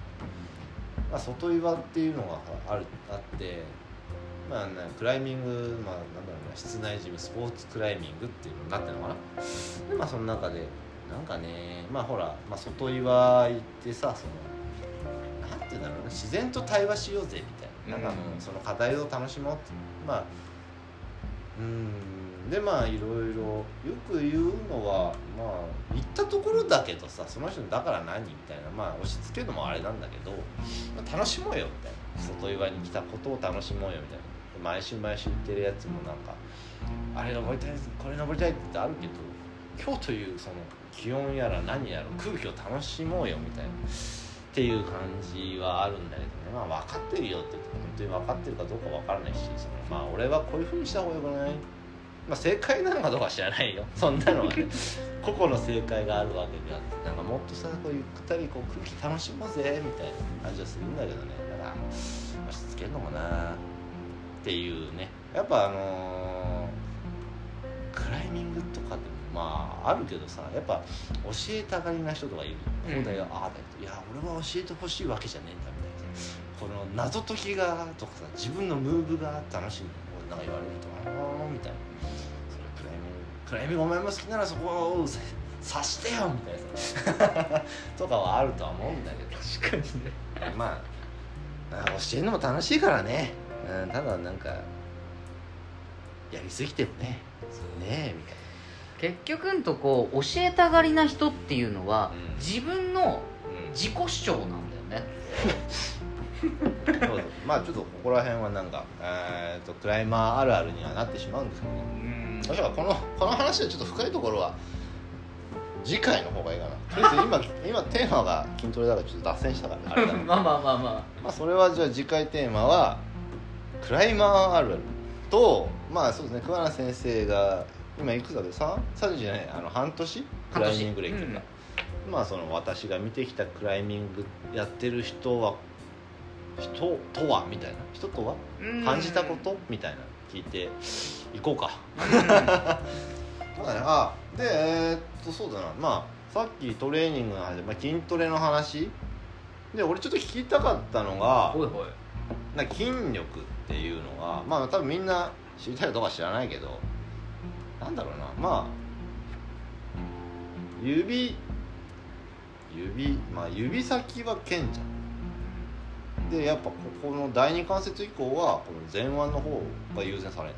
な、まあ、外岩っていうのがあるあってまあねクライミングまあなんだろうな室内ジムスポーツクライミングっていうのになってるのかな。でまあその中でなんかねまあほら、まあ、外岩行ってさそのて言うんだろうな。自然と対話しようぜみたいな。なんかその課題を楽しもうって。まあうん。でまあいろいろよく言うのはまあ行ったところだけどさその人だから何みたいな。まあ押し付けるのもあれなんだけど、まあ楽しもうよみたいな。外岩に来たことを楽しもうよみたいな。で毎週毎週行ってるやつもなんかあれ登りたいこれ登りたいってあるけど今日というその気温やら何やら空気を楽しもうよみたいなっていう感じはあるんだけどね。まあ分かってるよって言って本当に分かってるかどうか分からないしそのまあ俺はこういうふうにした方がよくない？まあ正解なのかどうかは知らないよ。そんなのはね。個々の正解があるわけであってなんかもっとさこうゆったりこう空気楽しもうぜみたいな感じはするんだけどね。だから押し付けるのもな。っていうね。やっぱあのークライミングとかでもまああるけどさやっぱ教えたがりな人とかいる。うん。こうだよ、ああだよ。いや俺は教えてほしいわけじゃねえんだみたいな。さこの謎解きがとかさ自分のムーブが楽しみなんか言われるとああみたいな。それクライミングクライミングお前も好きならそこをせ察してよみたいな。さ とかはあるとは思うんだけど。確かにね。まあ教えるのも楽しいからね、うん、ただなんかやりすぎてもね。ねみたい結局んとこう教えたがりな人っていうのは、うん。自分の自己主張なんだよね。そうそう。まあちょっとここら辺はなんか、えー、とクライマーあるあるにはなってしまうんですけどね。うん。だからこのこの話はちょっと深いところは次回の方がいいかな。とりあえず今 今テーマが筋トレだからちょっと脱線したからあれだ まあまあまあままあそれはじゃあ次回テーマはクライマーあるあるとまあそうですね。桑名先生が今いくつだ？っけ3 30じゃないあの半年？クライミング歴が、半年まあその私が見てきたクライミングやってる人は人とは？みたいな。人とは？うん。感じたこと？みたいなの聞いていこうか。うん。ま あねあでえーっとそうだな。まあさっきトレーニングの話で、まあ、筋トレの話。で俺ちょっと聞きたかったのがほいほい。な筋力っていうのがまあ多分みんな知りたいかどうか知らないけどなんだろうな。まあ指指まあ指先は剣じゃん。でやっぱここの第二関節以降はこの前腕の方が優先される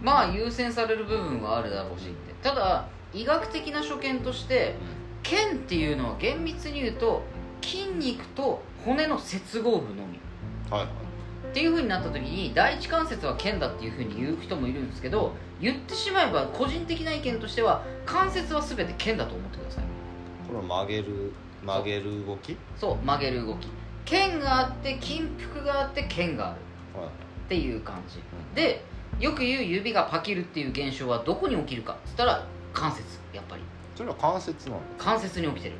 まあ優先される部分はあるだろうしって。ただ医学的な所見として腱っていうのは厳密に言うと筋肉と骨の接合部のみ。はいはい。っていう風になった時に第一関節は腱だっていう風に言う人もいるんですけど言ってしまえば個人的な意見としては関節は全て腱だと思ってください。これ曲げる曲げる動き？そう曲げる動き。腱があって筋腹があって腱がある。はい。っていう感じ。うんでよく言う指がパキるっていう現象はどこに起きるかっつったら関節やっぱり。それは関節なの関節に起きてる。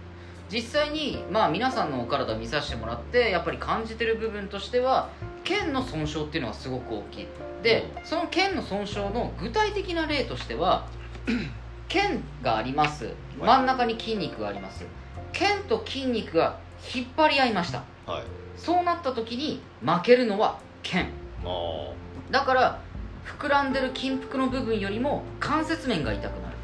実際にまあ皆さんのお体見させてもらってやっぱり感じてる部分としては腱の損傷っていうのがすごく大きい。でその腱の損傷の具体的な例としては 腱があります。真ん中に筋肉があります。腱と筋肉が引っ張り合いました。はい。そうなった時に負けるのは腱だから膨らんでる筋腹の部分よりも関節面が痛くなる。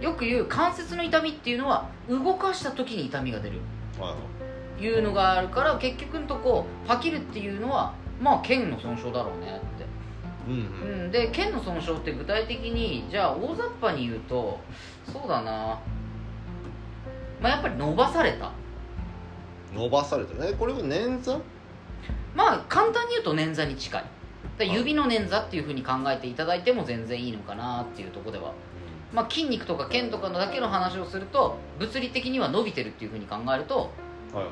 よく言う関節の痛みっていうのは動かした時に痛みが出る。はいはいいうのがあるから結局のとこパキるっていうのはまあ腱の損傷だろうねって、うんうん。うん、で腱の損傷って具体的にじゃあ大雑把に言うとそうだな。まあやっぱり伸ばされた。伸ばされてるえこれは捻挫？まあ簡単に言うと捻挫に近い。で指の捻挫っていうふうに考えていただいても全然いいのかなっていうところでは。まあ、筋肉とか腱とかのだけの話をすると物理的には伸びてるっていうふうに考えるとはいはい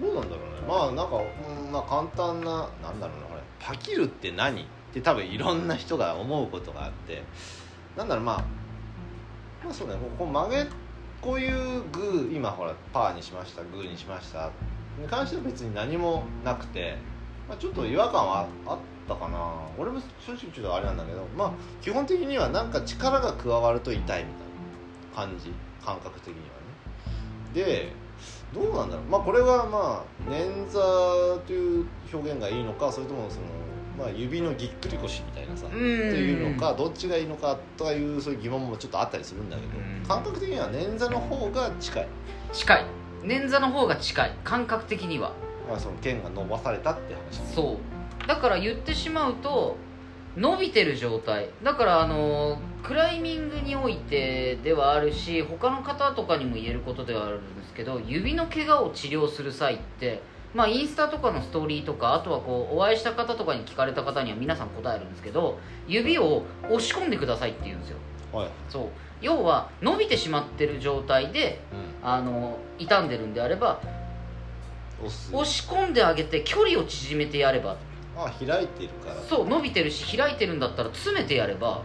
どうなんだろうね。まあなんか、うんまあ簡単ななんだろうなこれ。パキるって何？って多分いろんな人が思うことがあって。なんだろうまあまあそうね。ここ曲げこういうグー今ほらパーにしましたグーにしました。に関しては別に何もなくて、まあ、ちょっと違和感はあったかな。俺も正直ちょっとあれなんだけど。まあ基本的にはなんか力が加わると痛いみたいな感じ。感覚的にはね。でどうなんだろう。まあこれはまあ捻挫という表現がいいのかそれともその、まあ、指のぎっくり腰みたいなさっていうのかどっちがいいのかとかいうそういう疑問もちょっとあったりするんだけどうん。感覚的には捻挫の方が近い、近い。捻挫の方が近い。感覚的には。まあ、その剣が伸ばされたって話そう。だから言ってしまうと伸びてる状態。だからあのクライミングにおいてではあるし他の方とかにも言えることではあるんですけど指の怪我を治療する際ってまあインスタとかのストーリーとかあとはこうお会いした方とかに聞かれた方には皆さん答えるんですけど指を押し込んでくださいって言うんですよ。はい、そう。要は伸びてしまってる状態でうん、あの傷んでるんであれば押し込んであげて距離を縮めてやればあ開いてるから。そう伸びてるし開いてるんだったら詰めてやればう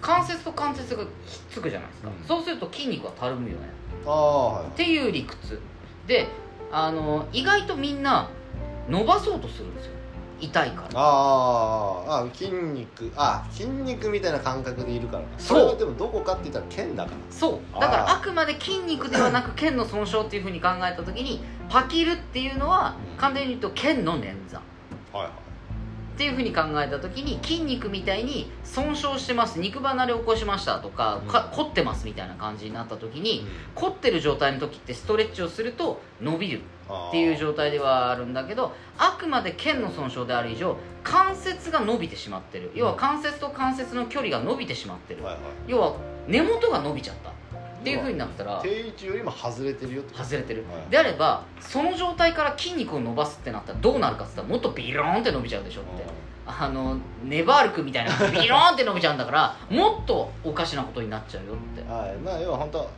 関節と関節がひっつくじゃないですか、うん。そうすると筋肉はたるむよね。ん、ああはい。っていう理屈。であの意外とみんな伸ばそうとするんですよ。痛いから。あーあ筋肉あ筋肉みたいな感覚でいるから。そう。でもどこかって言ったら剣だから。そう。だからあくまで筋肉ではなく腱の損傷っていうふうに考えた時にパキるっていうのはうん。簡単に言うと腱の捻挫。はいはいっていうふうに考えた時に筋肉みたいに損傷してます肉離れ起こしましたとか,、か凝ってますみたいな感じになった時に、凝ってる状態の時ってストレッチをすると伸びるっていう状態ではあるんだけどあくまで腱の損傷である以上関節が伸びてしまってる。要は関節と関節の距離が伸びてしまってる、要は根元が伸びちゃったっていうふうになったら定位置よりも外れてるよって外れてる、はい。であればその状態から筋肉を伸ばすってなったらどうなるかって言ったらもっとビローンって伸びちゃうでしょって、あのネバールクみたいなビローンって伸びちゃうんだからもっとおかしなことになっちゃうよって。はい。まあ要は本当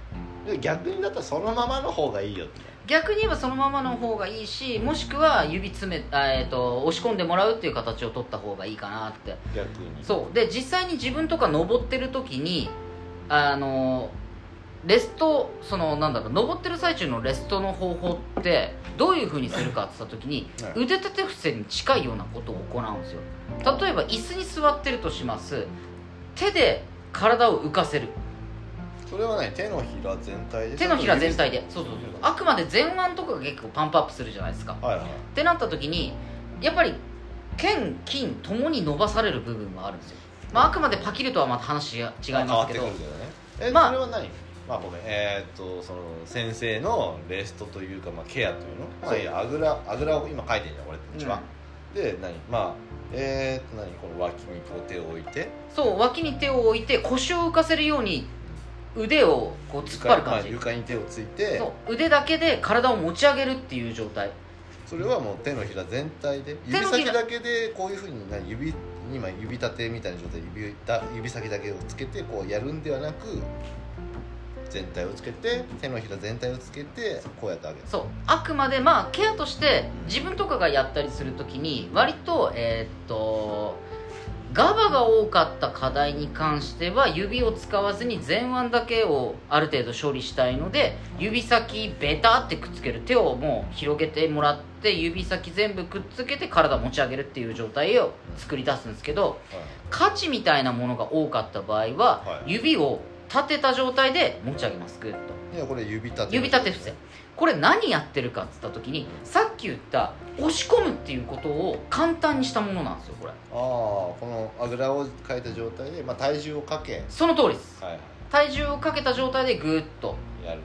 で逆にだったらそのままの方がいいよって。逆に言えばそのままの方がいいしもしくは指詰め、あえー、と押し込んでもらうっていう形を取った方がいいかなって。逆に。そう。で実際に自分とか登ってる時にあのレストそのなんだろう登ってる最中のレストの方法ってどういうふうにするかって言った時にはい。腕立て伏せに近いようなことを行うんですよ。例えば椅子に座ってるとします。手で体を浮かせる。それはね手のひら全体で手のひら全体で。そそうそうそう。あくまで前腕とかが結構パンプアップするじゃないですか。はいはい。ってなった時にやっぱり腱筋ともに伸ばされる部分はあるんですよ、まあ、あくまでパキリとはまた話が違いますけどね。え、まあそれは何？まあごめん。えーっとその先生のレストというか、まあ、ケアというの？まあいあぐらあぐらを今書いてんじゃん俺たちは、で何？まあえー、っと何？この脇にこう手を置いて。そう脇に手を置いて腰を浮かせるように腕をこう突っ張る感じ。床,、まあ、床に手をついて。そう。腕だけで体を持ち上げるっていう状態。それはもう手のひら全体で？指先だけでこういうふうに何？指今指立てみたいな状態で指だ指先だけをつけてこうやるんではなく全体をつけて手のひら全体をつけてこうやってあげる。そう。あくまでまあケアとして自分とかがやったりするときに割とえーっとガバが多かった課題に関しては指を使わずに前腕だけをある程度処理したいので指先ベタってくっつける。手をもう広げてもらって指先全部くっつけて体持ち上げるっていう状態を作り出すんですけど価値みたいなものが多かった場合ははい。指を立てた状態で持ち上げます。グッと。いやこれ指立て指立て伏せ。これ何やってるかっつった時にさっき言った押し込むっていうことを簡単にしたものなんですよこれ。ああこのあぐらを変えた状態で、まあ、体重をかけ。その通りです。はいは体重をかけた状態でグーッと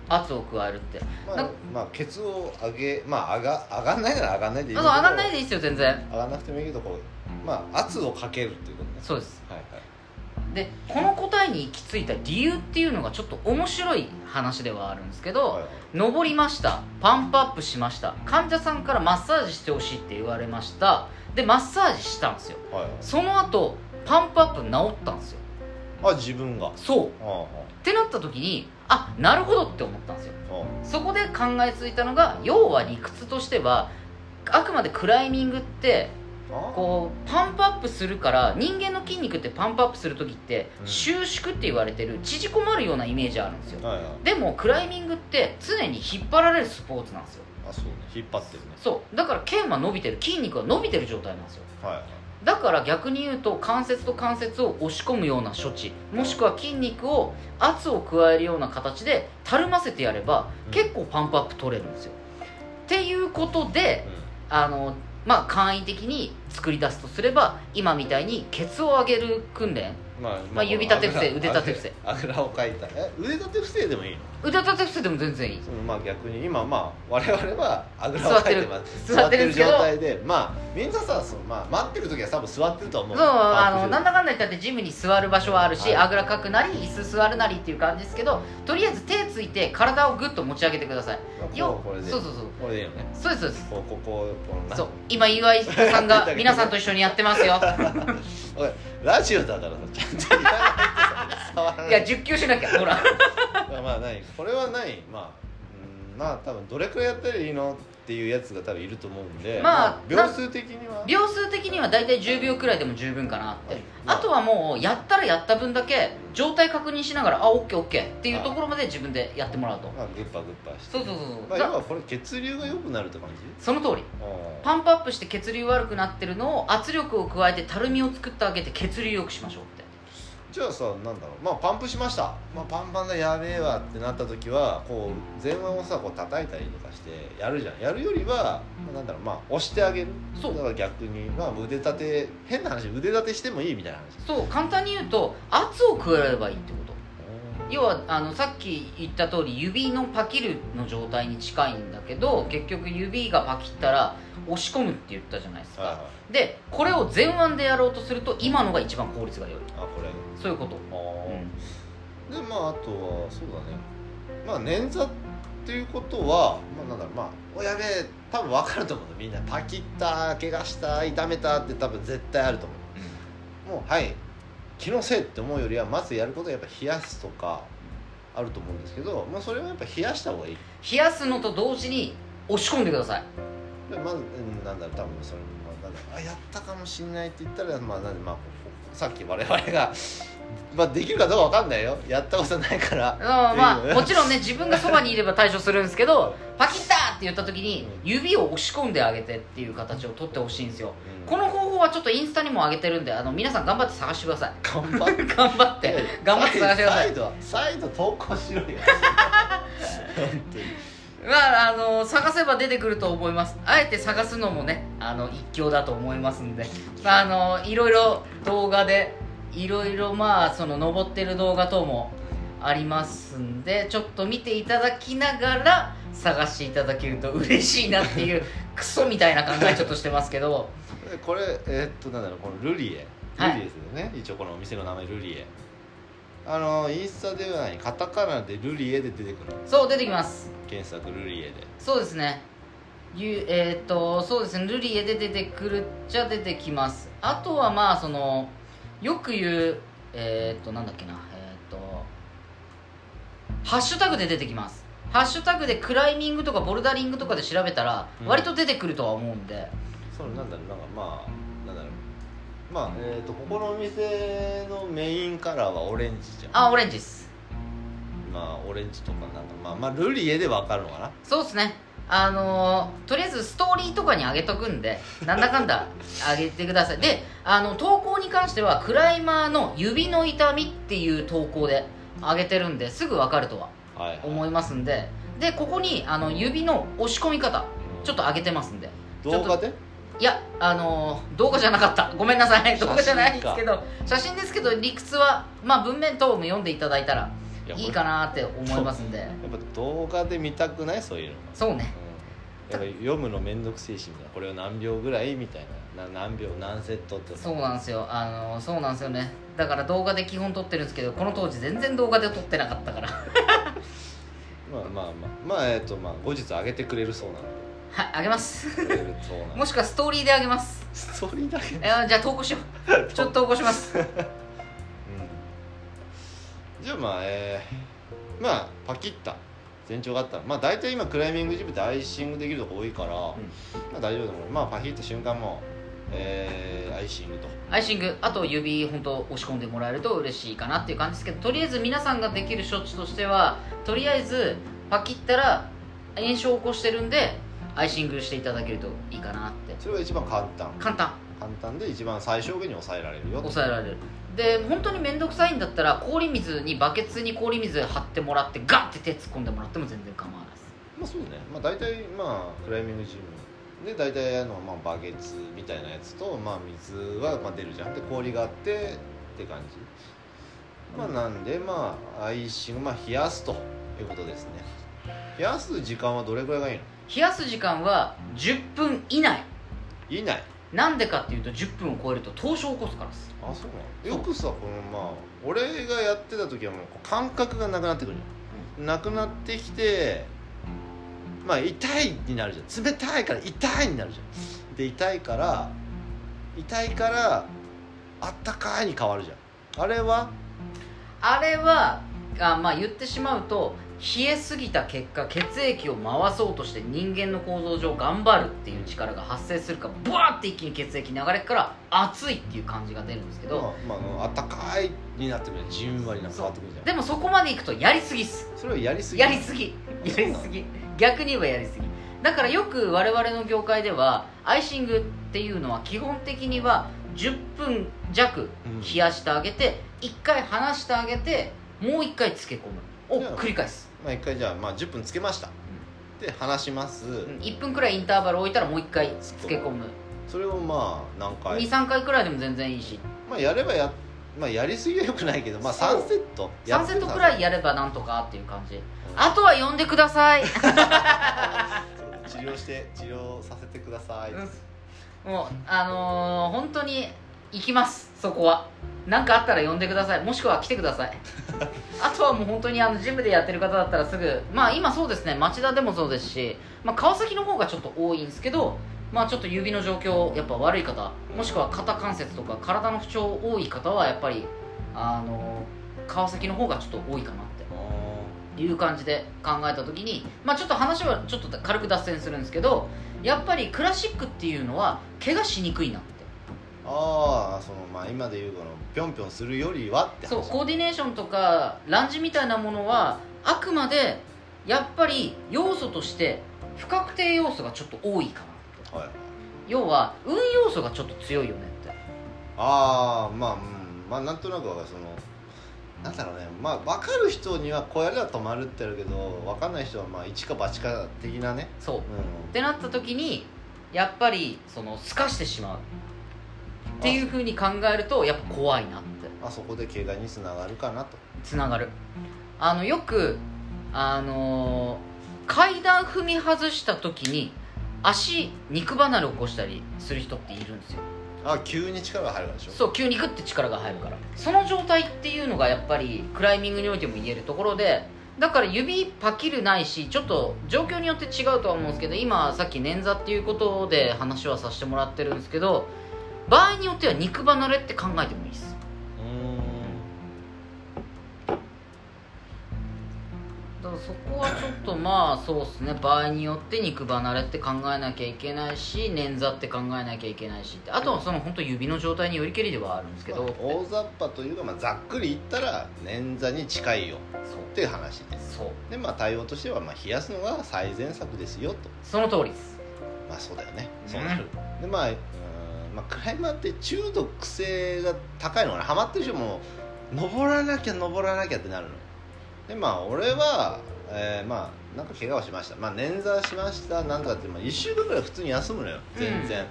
圧を加えるって。なまあ、まあ、ケツを上げまあ上が上がんないなら上がんないでいいあけど上がんないでいいですよ全然。上がんなくてもいいけどこうまあ圧をかけるっていうことね。そうです。はいはいでこの答えに行き着いた理由っていうのがちょっと面白い話ではあるんですけど、はいはい。登りました。パンプアップしました。患者さんからマッサージしてほしいって言われました。でマッサージしたんですよ。はいその後パンプアップ治ったんですよ。あ自分が。そう。あってなった時にあなるほどって思ったんですよ。そこで考えついたのが要は理屈としてはあくまでクライミングってあこうパンプアップするから人間の筋肉ってパンプアップする時ってうん。収縮って言われてる縮こまるようなイメージあるんですよ。はいはい。でもクライミングって常に引っ張られるスポーツなんですよ。あそうね。引っ張ってるね。そう。だから腱は伸びてる。筋肉は伸びてる状態なんですよ。はいはい。だから逆に言うと関節と関節を押し込むような処置もしくは筋肉を圧を加えるような形でたるませてやればうん。結構パンプアップ取れるんですよ。っていうことでうあのまあ簡易的に作り出すとすれば今みたいにケツを上げる訓練まあ、まあ指立て伏せ腕立て伏せ。あぐらをかいた。え腕立て伏せでもいいの？腕立て伏せでも全然いい。そのまあ逆に今まあ我々はあぐらをかいてます。座ってる状態で。まあみんなさその、まあ、待ってる時は多分座ってると思う。そうあのなんだかんだ言ったってジムに座る場所はあるし、はい。あぐらかくなり椅子座るなりっていう感じですけどとりあえず手ついて体をグッと持ち上げてください。よこれで。そうそうそう。これでいいよね。そうですそうです。こうこここそう今岩井さんが 皆さんと一緒にやってますよ。おいラジオだからさ いや実況しなきゃほら。まあ何これは何まあうんまあ多分どれくらいやったらいいのっていうやつが多分いると思うんで。まあ秒数的には。秒数的には大体10秒くらいでも十分かな。って、はい。あとはもうやったらやった分だけ状態確認しながらあオッケーオッケーっていうところまで自分でやってもらうと。まあグッパグッパして。そうそうそうそう、まあ、だ要はこれ血流が良くなるって感じ？その通り。あパンプアップして血流悪くなってるのを圧力を加えてたるみを作ってあげて血流良くしましょうって。ーじゃあさなんだろう。まあパンプしました、まあ、パンパンだやべえわってなった時はこう前腕をさこう叩いたりとかしてやるじゃん。やるよりは、まあ、なんだろう。まあ押してあげる。そう。だから逆に、まあ、腕立て変な話腕立てしてもいいみたいな話。そう簡単に言うと圧を加えればいいってこと。要はあのさっき言った通り指のパキるの状態に近いんだけど結局指がパキったら押し込むって言ったじゃないですか、はいはい。でこれを前腕でやろうとすると今のが一番効率が良い。あこれそういうこと、あうん。ーでまああとはそうだね。まあ捻挫っていうことはまあなんだろう。まあおやべえ多分分かると思う。のみんなパキった怪我した痛めたって多分絶対あると思う。もうはい。気のせいって思うよりはまずやることはやっぱ冷やすとかあると思うんですけど、まあ、それはやっぱ冷やした方がいい。冷やすのと同時に押し込んでください。でまずうんなんだろう。多分それ、まあ、なんだろう。あやったかもしんないって言ったらまあなんでまあさっき我々がまあできるかどうかわかんないよ。やったことないから。うんまあもちろんね自分がそばにいれば対処するんですけどパキッターって言った時に指を押し込んであげてっていう形を取ってほしいんですよ。うん。この方法はちょっとインスタにも上げてるんであの皆さん頑張って探してください。頑張って。頑張って。頑張って探してください。再度再度投稿しろよ。本当にまああの探せば出てくると思います。あえて探すのもねあの一興だと思いますんで、まあ、あのいろいろ動画でいろいろまあその登ってる動画等もありますんでちょっと見ていただきながら探していただけると嬉しいなっていう クソみたいな考えちょっとしてますけど。でこれえーっとなんだろうこのルリエ。ルはい。リエですよね、一応このお店の名前ルリエあのインスタではないカタカナでルリエで出てくるそう出てきます。検索ルリエで。そうですね。ゆえっ、とそうですね。ルリエで出てくるっちゃ出てきます。あとはまあそのよく言うえっ、となんだっけな。えっ、とハッシュタグで出てきます。ハッシュタグでクライミングとかボルダリングとかで調べたらうん。割と出てくるとは思うんで、そのなんだろう。なんかまあまあえーっとここのお店のメインカラーはオレンジじゃん。あオレンジです。まあオレンジとかなんかまあまあルリエでわかるのかな？そうですね。あのーとりあえずストーリーとかに上げとくんでなんだかんだ 上げてください。であの投稿に関してはクライマーの指の痛みっていう投稿で上げてるんですぐ分かるとははい、はい、思いますんで。でここにあの指の押し込み方ちょっと上げてますんで。動画で？いやあのー動画じゃなかった。ごめんなさい。動画じゃないですけど写真ですけど理屈はまあ文面等も読んでいただいたらやいいかなって思いますんで。やっぱ動画で見たくない？そういうの。そうね。うん、やっぱ読むの面倒くせえしみたいな。これを何秒ぐらい？みたいな。な何秒？何セットって。そうなんですよ。あのそうなんですよね。だから動画で基本撮ってるんですけどこの当時全然動画で撮ってなかったから。まあまあまあまあえっ、とまあ後日上げてくれるそうなんではいあげます。もしくはストーリーであげます。ストーリーだけ？えーじゃあ投稿しよう。ちょっと投稿します。うん。じゃあまあえー、まあパキッた。前兆があったら。まあ大体今クライミングジムってアイシングできるとこ多いから、まあ大丈夫だと思う。まあパキッた瞬間もえー、アイシングと。アイシングあと指本当押し込んでもらえると嬉しいかなっていう感じですけどとりあえず皆さんができる処置としてはとりあえずパキったら炎症を起こしてるんでアイシングしていただけるといいかなって。それが一番簡単。簡単。簡単で一番最小限に抑えられるよ抑えられる。で本当に面倒くさいんだったら氷水にバケツに氷水張ってもらってガッて手突っ込んでもらっても全然構わないです。まあそうね。まあ大体まあクライミングジムで大体あの、まあ、バケツみたいなやつと、まあ、水はまあ出るじゃんで氷があってって感じ。まあなんでまあアイシングまあ冷やすということですね。冷やす時間はどれくらいがいいの？冷やす時間は10分以内。以内。なんでかっていうと10分を超えると凍傷を起こすからです。あそうなの？よくさこのまあ俺がやってた時はもう感覚がなくなってくるじゃん、なくなってきてまあ痛いになるじゃん。冷たいから痛いになるじゃん。で痛いから痛いからあったかいに変わるじゃん。あれは？あれはあまあ言ってしまうと冷えすぎた結果血液を回そうとして人間の構造上頑張るっていう力が発生するからブワーって一気に血液流れっから熱いっていう感じが出るんですけど、まあ、まあ、あったかいになってくるじんわりな変わってくるじゃん。でもそこまでいくとやりすぎっす。それはやりすぎ。やりすぎ。やりすぎ。逆に言えばやりすぎ。だからよく我々の業界ではアイシングっていうのは基本的には10分弱うん。冷やしてあげて1回離してあげてもう1回漬け込む。を繰り返すまあ一回じゃあ、まあ、10分つけました、で離します、1分くらいインターバル置いたらもう1回漬け込む。それをまあ何回、23回くらいでも全然いいし。まあ、やればやまあやりすぎはよくないけどまあそう3セット3セットくらいやればなんとかっていう感じ。うん。あとは呼んでください。そう治療して治療させてください、もうあのー本当に行きます。そこは何かあったら呼んでください。もしくは来てください。あとはもう本当にあのジムでやってる方だったらすぐ。まあ今そうですね。町田でもそうですし、まあ、川崎の方がちょっと多いんですけど。まあちょっと指の状況やっぱ悪い方。もしくは肩関節とか体の不調多い方はやっぱりあのー川崎の方がちょっと多いかなって。いう感じで考えた時にまあちょっと話はちょっと軽く脱線するんですけどやっぱりクラシックっていうのは怪我しにくいなってああそのまあ今でいうこのぴょんぴょんするよりはって話。そうコーディネーションとかランジみたいなものはあくまでやっぱり要素として不確定要素がちょっと多いかなはい、要は運要素がちょっと強いよねって。ああまあ、うん、まあなんとなくはそのなんだろうね。まあ分かる人にはこうやれば止まるってあるけど分かんない人はまあ一か八か的なね。そう。っうてなった時にやっぱりその透かしてしまうっていうふうに考えるとやっぱ怖いなって。あそこで怪我につながるかなと。つながる。あのよくあのー階段踏み外した時に足肉離れ起こしたりする人っているんですよ。あ急に力が入るからでしょ？そう急にグッて力が入るから。その状態っていうのがやっぱりクライミングにおいても言えるところでだから指パキるないしちょっと状況によって違うとは思うんですけど今さっき捻挫っていうことで話はさせてもらってるんですけど場合によっては肉離れって考えてもいいです。だからそこはちょっとまあそうですね。場合によって肉離れって考えなきゃいけないし捻挫って考えなきゃいけないしあとはその本当指の状態によりけりではあるんですけど、まあ大雑把というか、まあ、ざっくり言ったら捻挫に近いよっていう話です。そう。でまあ対応としては、まあ、冷やすのが最善策ですよと。その通りです。まあそうだよね。うん。そうなる、でまあまあクライマーって中毒性が高いのかな。ハマってる人も登らなきゃ登らなきゃってなるの。でまあ俺は、えーまあなんか怪我をしました。まあ捻挫しました。なんとかって、まあ、1週間ぐらい普通に休むのよ。全然、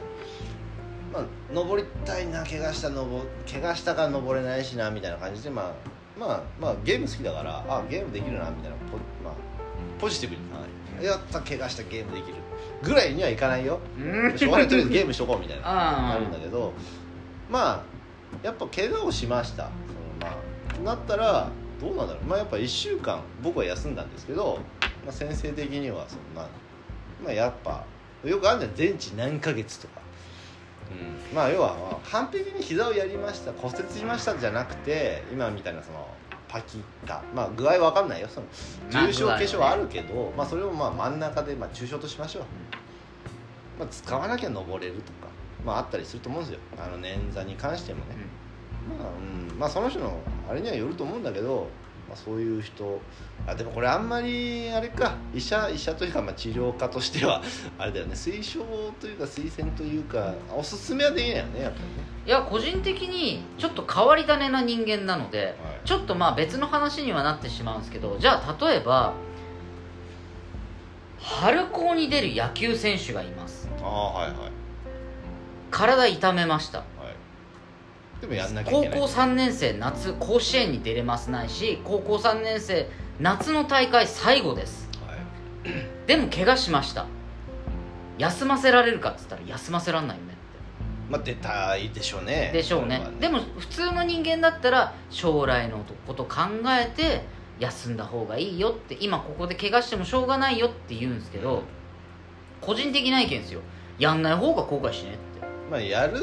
まあ登りたいな。怪我した登怪我したから登れないしなみたいな感じでまあまあまあゲーム好きだからあゲームできるなみたいなポ,、まあ、ポジティブに。考えてやった怪我したゲームできる。ぐらいにはいかないよ。うん。しょうがない。とりあえずゲームしとこうみたいな。あなるんだけど。まあやっぱ怪我をしました。そのまあなったらどうなんだろう。まあやっぱ1週間僕は休んだんですけど、まあ、先生的にはそのまあ、まあ、やっぱよくあるんだよ全治何ヶ月とか、うん、まあ要はまあ完璧に膝をやりました骨折しましたじゃなくて今みたいなそのパキったまあ具合わかんないよ。そのまあ重症化粧はあるけど、まあ、それをまあ真ん中でまあ重症としましょう、まあ、使わなきゃ登れるとか、まあ、あったりすると思うんですよ。あの捻挫に関してもね、まあうん。まあ、その人のあれにはよると思うんだけど、まあ、そういう人。あでもこれあんまりあれか。医者医者というかまあ治療家としては あれだよね。推奨というか推薦というかおすすめはできないよねやっぱりね。いや個人的にちょっと変わり種な人間なのでちょっとまあ別の話にはなってしまうんですけどじゃあ例えば春高に出る野球選手がいます。ああはいはい。体痛めました。はいでもやんなきゃい高けない。校3年生夏甲子園に出れますないし高校3年生夏の大会最後です。はい。でも怪我しました。休ませられるかっつったら休ませらんないよねまあ出たいでしょうね。でしょうね。それはでも普通の人間だったら将来のこと考えて休んだ方がいいよって今ここで怪我してもしょうがないよって言うんですけど個人的な意見ですよ。やんない方が後悔しねって。まあやる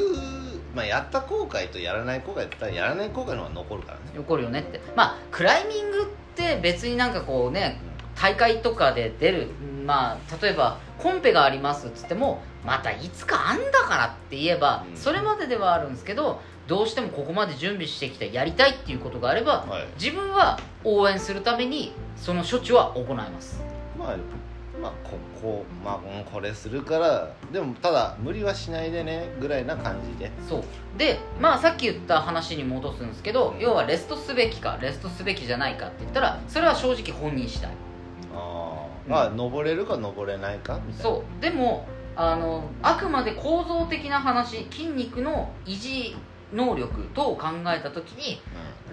まあやった後悔とやらない後悔だったらやらない後悔の方が残るからね。残るよねって。まあクライミングって別になんかこうね大会とかで出る。まあ例えばコンペがありますっつってもまたいつかあんだからって言えばうん。それまでではあるんですけどどうしてもここまで準備してきてやりたいっていうことがあればはい自分は応援するためにその処置は行いますまあまあここまあうんこれするからでもただ無理はしないでねぐらいな感じで。そう。でまあさっき言った話に戻すんですけど要はレストすべきかレストすべきじゃないかって言ったらそれは正直本人次第。あうん。ーまあ登れるか登れないかみたいな。そう。でもあのあくまで構造的な話筋肉の維持能力等を考えた時に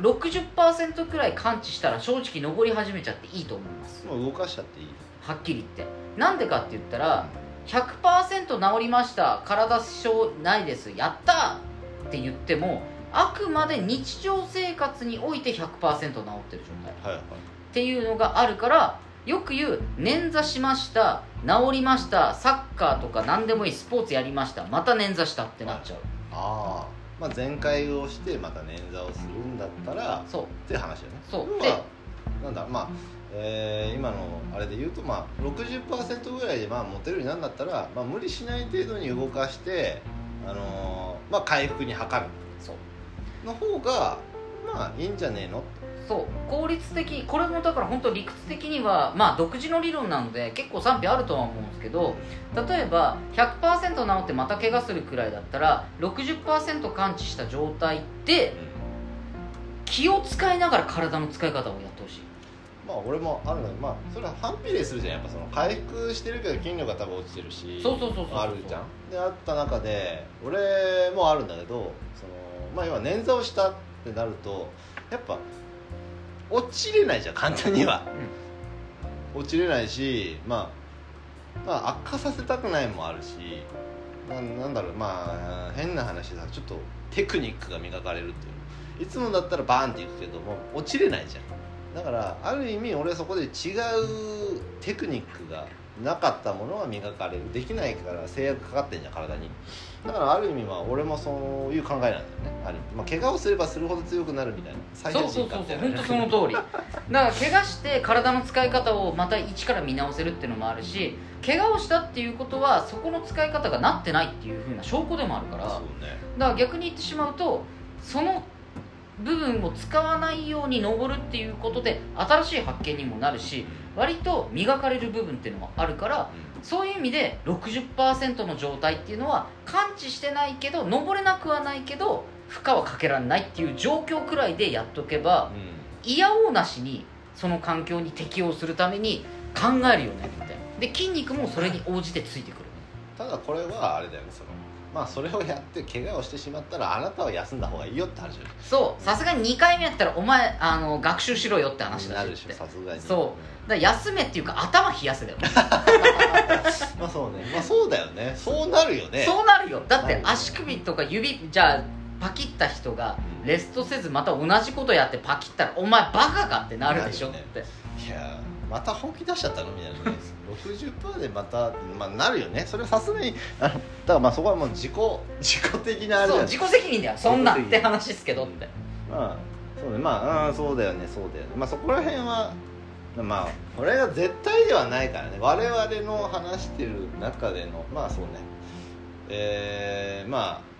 60%くらい感知したら正直登り始めちゃっていいと思います。動かしちゃっていいはっきり言って。なんでかって言ったら100%治りました。体支障ないです。やったって言ってもあくまで日常生活において100%治ってる状態。はいはい。っていうのがあるからよく言う捻挫しました治りました。サッカーとか何でもいい。スポーツやりました。また捻挫したってなっちゃう、ああまあ全開をしてまた捻挫をするんだったらそう。っていう話だよね。そう。要はなんだまあえー今のあれで言うとまあ60%ぐらいでまあ持てるようになるんだったら、まあ、無理しない程度に動かして、あのーまあ、回復に図る。の方がまあいいんじゃねえの？そう。効率的これもだから本当理屈的にはまあ独自の理論なので結構賛否あるとは思うんですけど例えば100%治ってまた怪我するくらいだったら60%感知した状態で気を使いながら体の使い方をやってほしいまあ俺もあるのにまあそれは反比例するじゃん。やっぱその回復してるけど筋力が多分落ちてるしそうそうそうそうあるじゃん。であった中で俺もあるんだけどそのまあ要は捻挫をしたってなるとやっぱ落ちれないじゃん簡単には。落ちれないし、まあ、まあ悪化させたくないもあるしななんだろうまあ変な話さちょっとテクニックが磨かれるっていう。いつもだったらバーンっていくけども落ちれないじゃんだからある意味俺はそこで違うテクニックがなかったものが磨かれる。できないから制約かかってんじゃん体に。だからある意味は俺もそういう考えなんだよね。ある意味まあ怪我をすればするほど強くなるみたいな。最そうそうそうそう本当その通り。だから怪我して体の使い方をまた一から見直せるっていうのもあるし怪我をしたっていうことはそこの使い方がなってないっていうふうな証拠でもあるから。そうね。だから逆に言ってしまうとその部分を使わないように登るっていうことで新しい発見にもなるし割と磨かれる部分っていうのもあるからそういう意味で60%の状態っていうのは感知してないけど登れなくはないけど負荷はかけられないっていう状況くらいでやっとけば嫌おうなしにその環境に適応するために考えるよねみたいな。で筋肉もそれに応じてついてくる。ただこれはあれだよねそのまあそれをやって怪我をしてしまったらあなたは休んだ方がいいよって話そうさすがに2回目やったらお前あの学習しろよって話だなるでしょさすがに。そう。だ休めっていうか頭冷やせだよ。まあそうね。まあそうだよね。そうなるよね。そうなるよ。だって足首とか指じゃあパキった人がうん。レストせずまた同じことやってパキったらお前バカかってなるでしょっていやーまた本気出しちゃったの？みたいなね60%でまた、まあ、なるよね。それはさすがにあのだからまあそこはもう自己自己的なあれそう自己責任だよ。そんなって話ですけどって。まあそうね。まあ、うん、そうだよね。そうだよね。まあそこら辺はまあこれが絶対ではないからね。我々の話してる中でのまあそうね。えー、まあ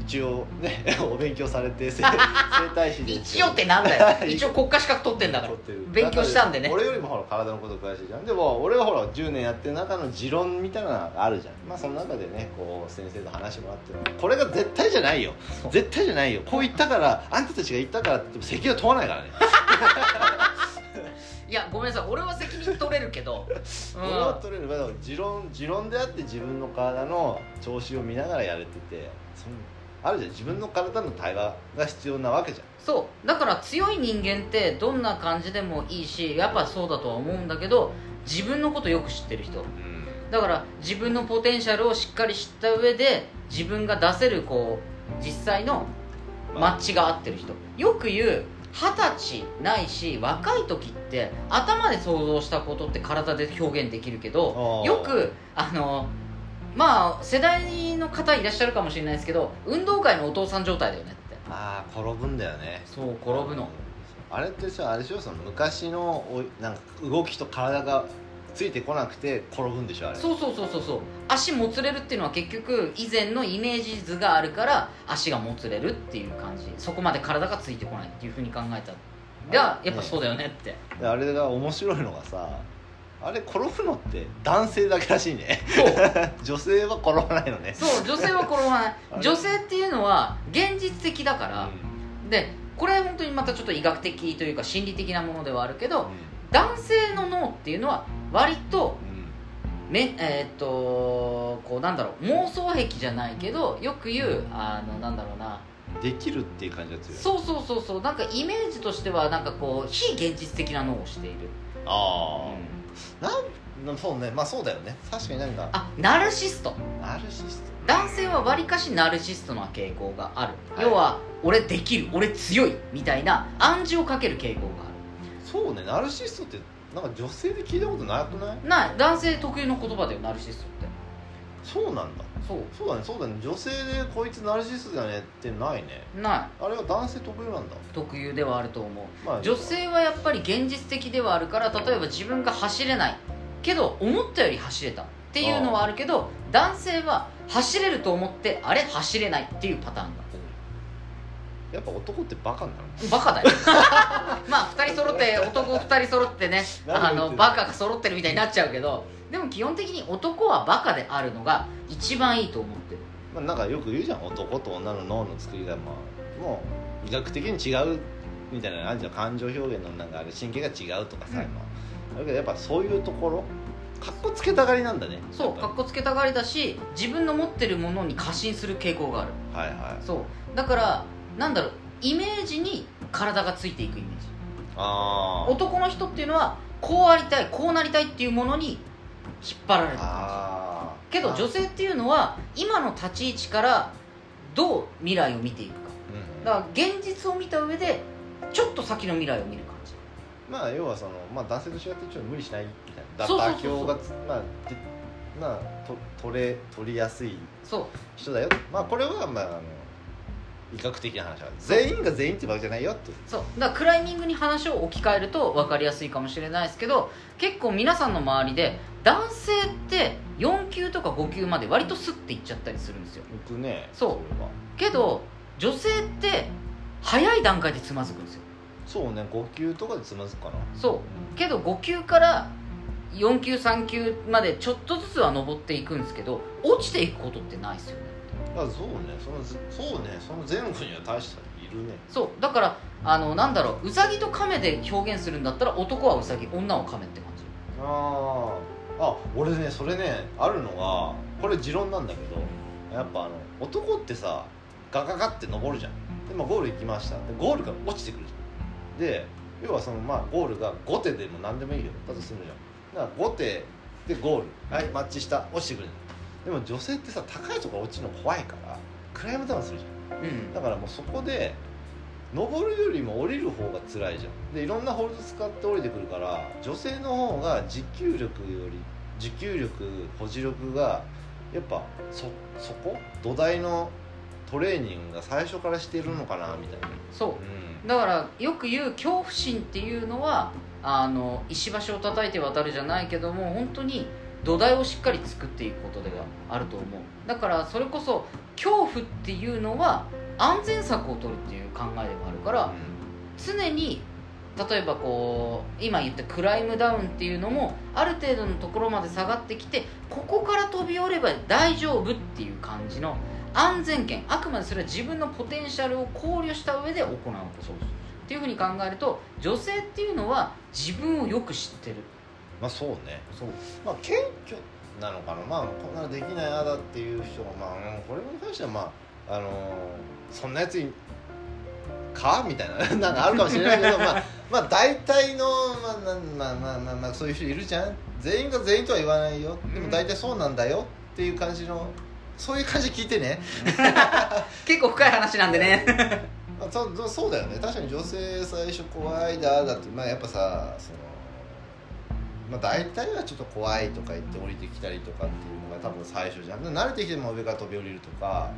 一応ね お勉強されて生 生態師で一応ってなんだよ。一応国家資格取ってんだから。勉強したんでね。俺よりもほら体のこと詳しいじゃん。でも俺はほら10年やってる中の持論みたいなのがあるじゃん。まあその中でねこう先生と話もらってこれが絶対じゃないよ。絶対じゃないよ。こう言ったからあんたたちが言ったからって責任は問わないからね。いやごめんなさい。俺は責任取れるけど、うん。俺は取れる。まあ持論持論であって自分の体の調子を見ながらやれててそのあるじゃん。自分の体の対話が必要なわけじゃん。そう。だから強い人間ってどんな感じでもいいしやっぱそうだとは思うんだけど自分のことよく知ってる人。だから自分のポテンシャルをしっかり知った上で自分が出せるこう実際のマッチが合ってる人。よく言う二十歳ないし若い時って頭で想像したことって体で表現できるけどよくあのまあ世代の方いらっしゃるかもしれないですけど運動会のお父さん状態だよねって。ああ転ぶんだよね。そう転ぶの。あれってさあれでしょ？その昔のおなんか動きと体がついてこなくて転ぶんでしょあれ。そうそうそうそうそう。足もつれるっていうのは結局以前のイメージ図があるから足がもつれるっていう感じ。そこまで体がついてこないっていうふうに考えた。ではやっぱそうだよねって。であれが面白いのがさあれ転ぶのって男性だけらしいね。そう。女性は転ばないのね。そう女性は転ばない。女性っていうのは現実的だから、でこれ本当にまたちょっと医学的というか心理的なものではあるけど男性の脳っていうのは割とめえーっとこうなんだろう妄想癖じゃないけどよく言うあのなんだろうな。うんできるっていう感じが強いそうそうそうそう。なんかイメージとしてはなんかこう非現実的な脳をしている、あうん。あ、なんそうねまあそうだよね。確かになんか。あナルシスト。ナルシスト。男性はわりかしナルシストな傾向がある、はい。要は俺できる俺強いみたいな暗示をかける傾向があそうねナルシストってなんか女性で聞いたことなくない？るない。男性特有の言葉だよナルシストって。そうなんだそう。そうだね。そうだね。女性でこいつナルシストだね？ってないね。ない。あれは男性特有なんだ。特有ではあると思う。まあ女性はやっぱり現実的ではあるから例えば自分が走れない。けど思ったより走れた。っていうのはあるけど男性は走れると思ってあれ走れないっていうパターンがやっぱ男ってバカなの？バカだよ。まあ2人揃って男2人揃ってね あのバカが揃ってるみたいになっちゃうけどでも基本的に男はバカであるのが一番いいと思ってる。まあ、なんかよく言うじゃん男と女の脳の作りがまあもう医学的に違うみたいなのあるじゃん感情表現のなんかあれ神経が違うとかさ、うん。今だけどやっぱそういうところかっこつけたがりなんだね。そうかっこつけたがりだし自分の持ってるものに過信する傾向がある。はいはそう。だからなんだろうイメージに体がついていくイメージ。いあー。男の人っていうのはこうありたいこうなりたいっていうものに引っ張られるあー。けど女性っていうのは今の立ち位置からどう未来を見ていくか。うんだから現実を見た上でちょっと先の未来を見る感じ。まあ要はその、まあ、男性と違ってちょっと無理しないみたいな。妥協がつまあでまあと取れ取りやすい人だよ。まあこれはまああの医学的な話だ全員が全員ってわけじゃないよってそう。だからクライミングに話を置き換えると分かりやすいかもしれないですけど結構皆さんの周りで男性って4級とか5級まで割とスッていっちゃったりするんですよ。僕ねそう。けど女性って早い段階でつまずくんですよ。そうね5級とかでつまずくかな。そう。けど5級から4級3級までちょっとずつは上っていくんですけど落ちていくことってないですよねだからそうねそのずそうねその前後には大したいるね。そうだからあのなんだろうウサギとカメで表現するんだったら男はウサギ女はカメって感じ。あああ俺ねそれねあるのがこれ持論なんだけどやっぱあの男ってさガガガって登るじゃん。で、まあ、ゴール行きました。でゴールが落ちてくるじゃん。で要はそのまあゴールが5手でも何でもいいよ。だとするじゃん。だから5手でゴール。はいマッチした。落ちてくるでも女性ってさ高いところ落ちるの怖いからクライムダウンするじゃん。うん。だからもうそこで登るよりも降りる方が辛いじゃん。でいろんなホールド使って降りてくるから女性の方が持久力より持久力保持力がやっぱそそこ？土台のトレーニングが最初からしてるのかなみたいな。そう。うん。だからよく言う恐怖心っていうのはあの石橋を叩いて渡るじゃないけども本当に土台をしっかり作っていくことではあると思う。だからそれこそ恐怖っていうのは安全策を取るっていう考えでもあるから常に例えばこう今言ったクライムダウンっていうのもある程度のところまで下がってきてここから飛び降りれば大丈夫っていう感じの安全圏あくまでそれは自分のポテンシャルを考慮した上で行うこと。っていうふうに考えると女性っていうのは自分をよく知ってるまあそうね。そう。まあ謙虚なのかな。まあこんなのできないあだっていう人がまあうんこれに関してはまああのーそんなやつにかみたいな なんかあるかもしれないけどまあまあ大体のまあなまあまあまあまあそういう人いるじゃん。全員が全員とは言わないよ。でも大体そうなんだよっていう感じのそういう感じ聞いてね、結構深い話なんでね。まあ、そうそうだよね。確かに女性最初怖いだだってまあやっぱさそのまあ大体はちょっと怖いとか言って降りてきたりとかっていうのが多分最初じゃん。慣れてきても上から飛び降りるとか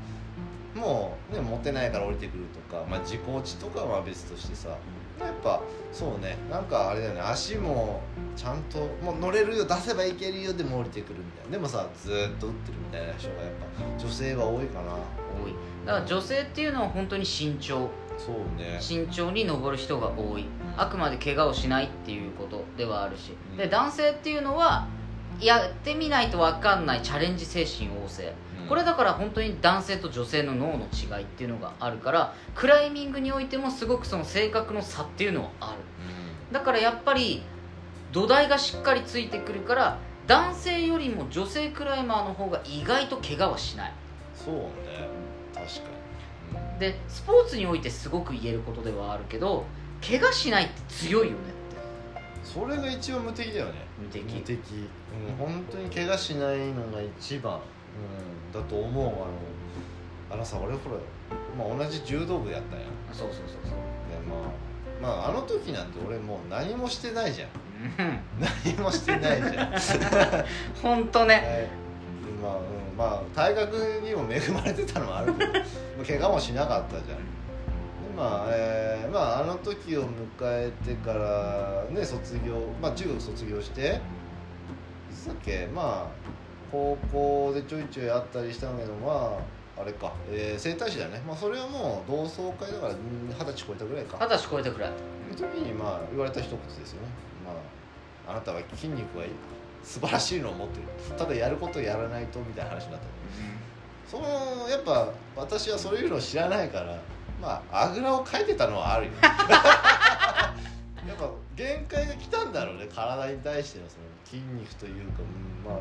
もうね持てないから降りてくるとか、まあ、自己落ちとかは別としてさやっぱそうねなんかあれだよね足もちゃんともう乗れるよ出せばいけるよでも降りてくるみたいなでもさずっと打ってるみたいな人がやっぱ女性は多いかな。多い。だから女性っていうのは本当に慎重。そうね。慎重に登る人が多い。あくまで怪我をしないっていうことではあるし。うん。で男性っていうのはやってみないと分かんないチャレンジ精神旺盛。うん。これだから本当に男性と女性の脳の違いっていうのがあるからクライミングにおいてもすごくその性格の差っていうのはある。だからやっぱり土台がしっかりついてくるから男性よりも女性クライマーの方が意外と怪我はしない。そうね。確かに、でスポーツにおいてすごく言えることではあるけど怪我しないって強いよねって。それが一番無敵だよね。無敵。無敵、うん、本当に怪我しないのが一番、うん、だと思う。あのあのさ俺ほら、まあ、同じ柔道部やったんや。そうそうそうそう。でまあまああの時なんて俺もう何もしてないじゃん。何もしてないじゃん。本当ね。はい。まあ、うん、まあ体格にも恵まれてたのもあるけど まあ怪我もしなかったじゃん。でまあ、えーまああの時を迎えてからね卒業まあ中学卒業していつだっけまあ高校でちょいちょいあったりしたんだけどまああれか、えー、整体師だね、まあ、それはもう同窓会だからうん二十歳超えたぐらいか。二十歳超えたくらい。その時にまあ言われた一言ですよね、まあ、あなたは筋肉はいい素晴らしいのを持ってる。ただやることをやらないとみたいな話になった。そのやっぱ私はそういうのを知らないからまああぐらをかいてたのはあるよ やっぱ限界が来たんだろうね。体に対してのその筋肉というか、うんまあ、まあ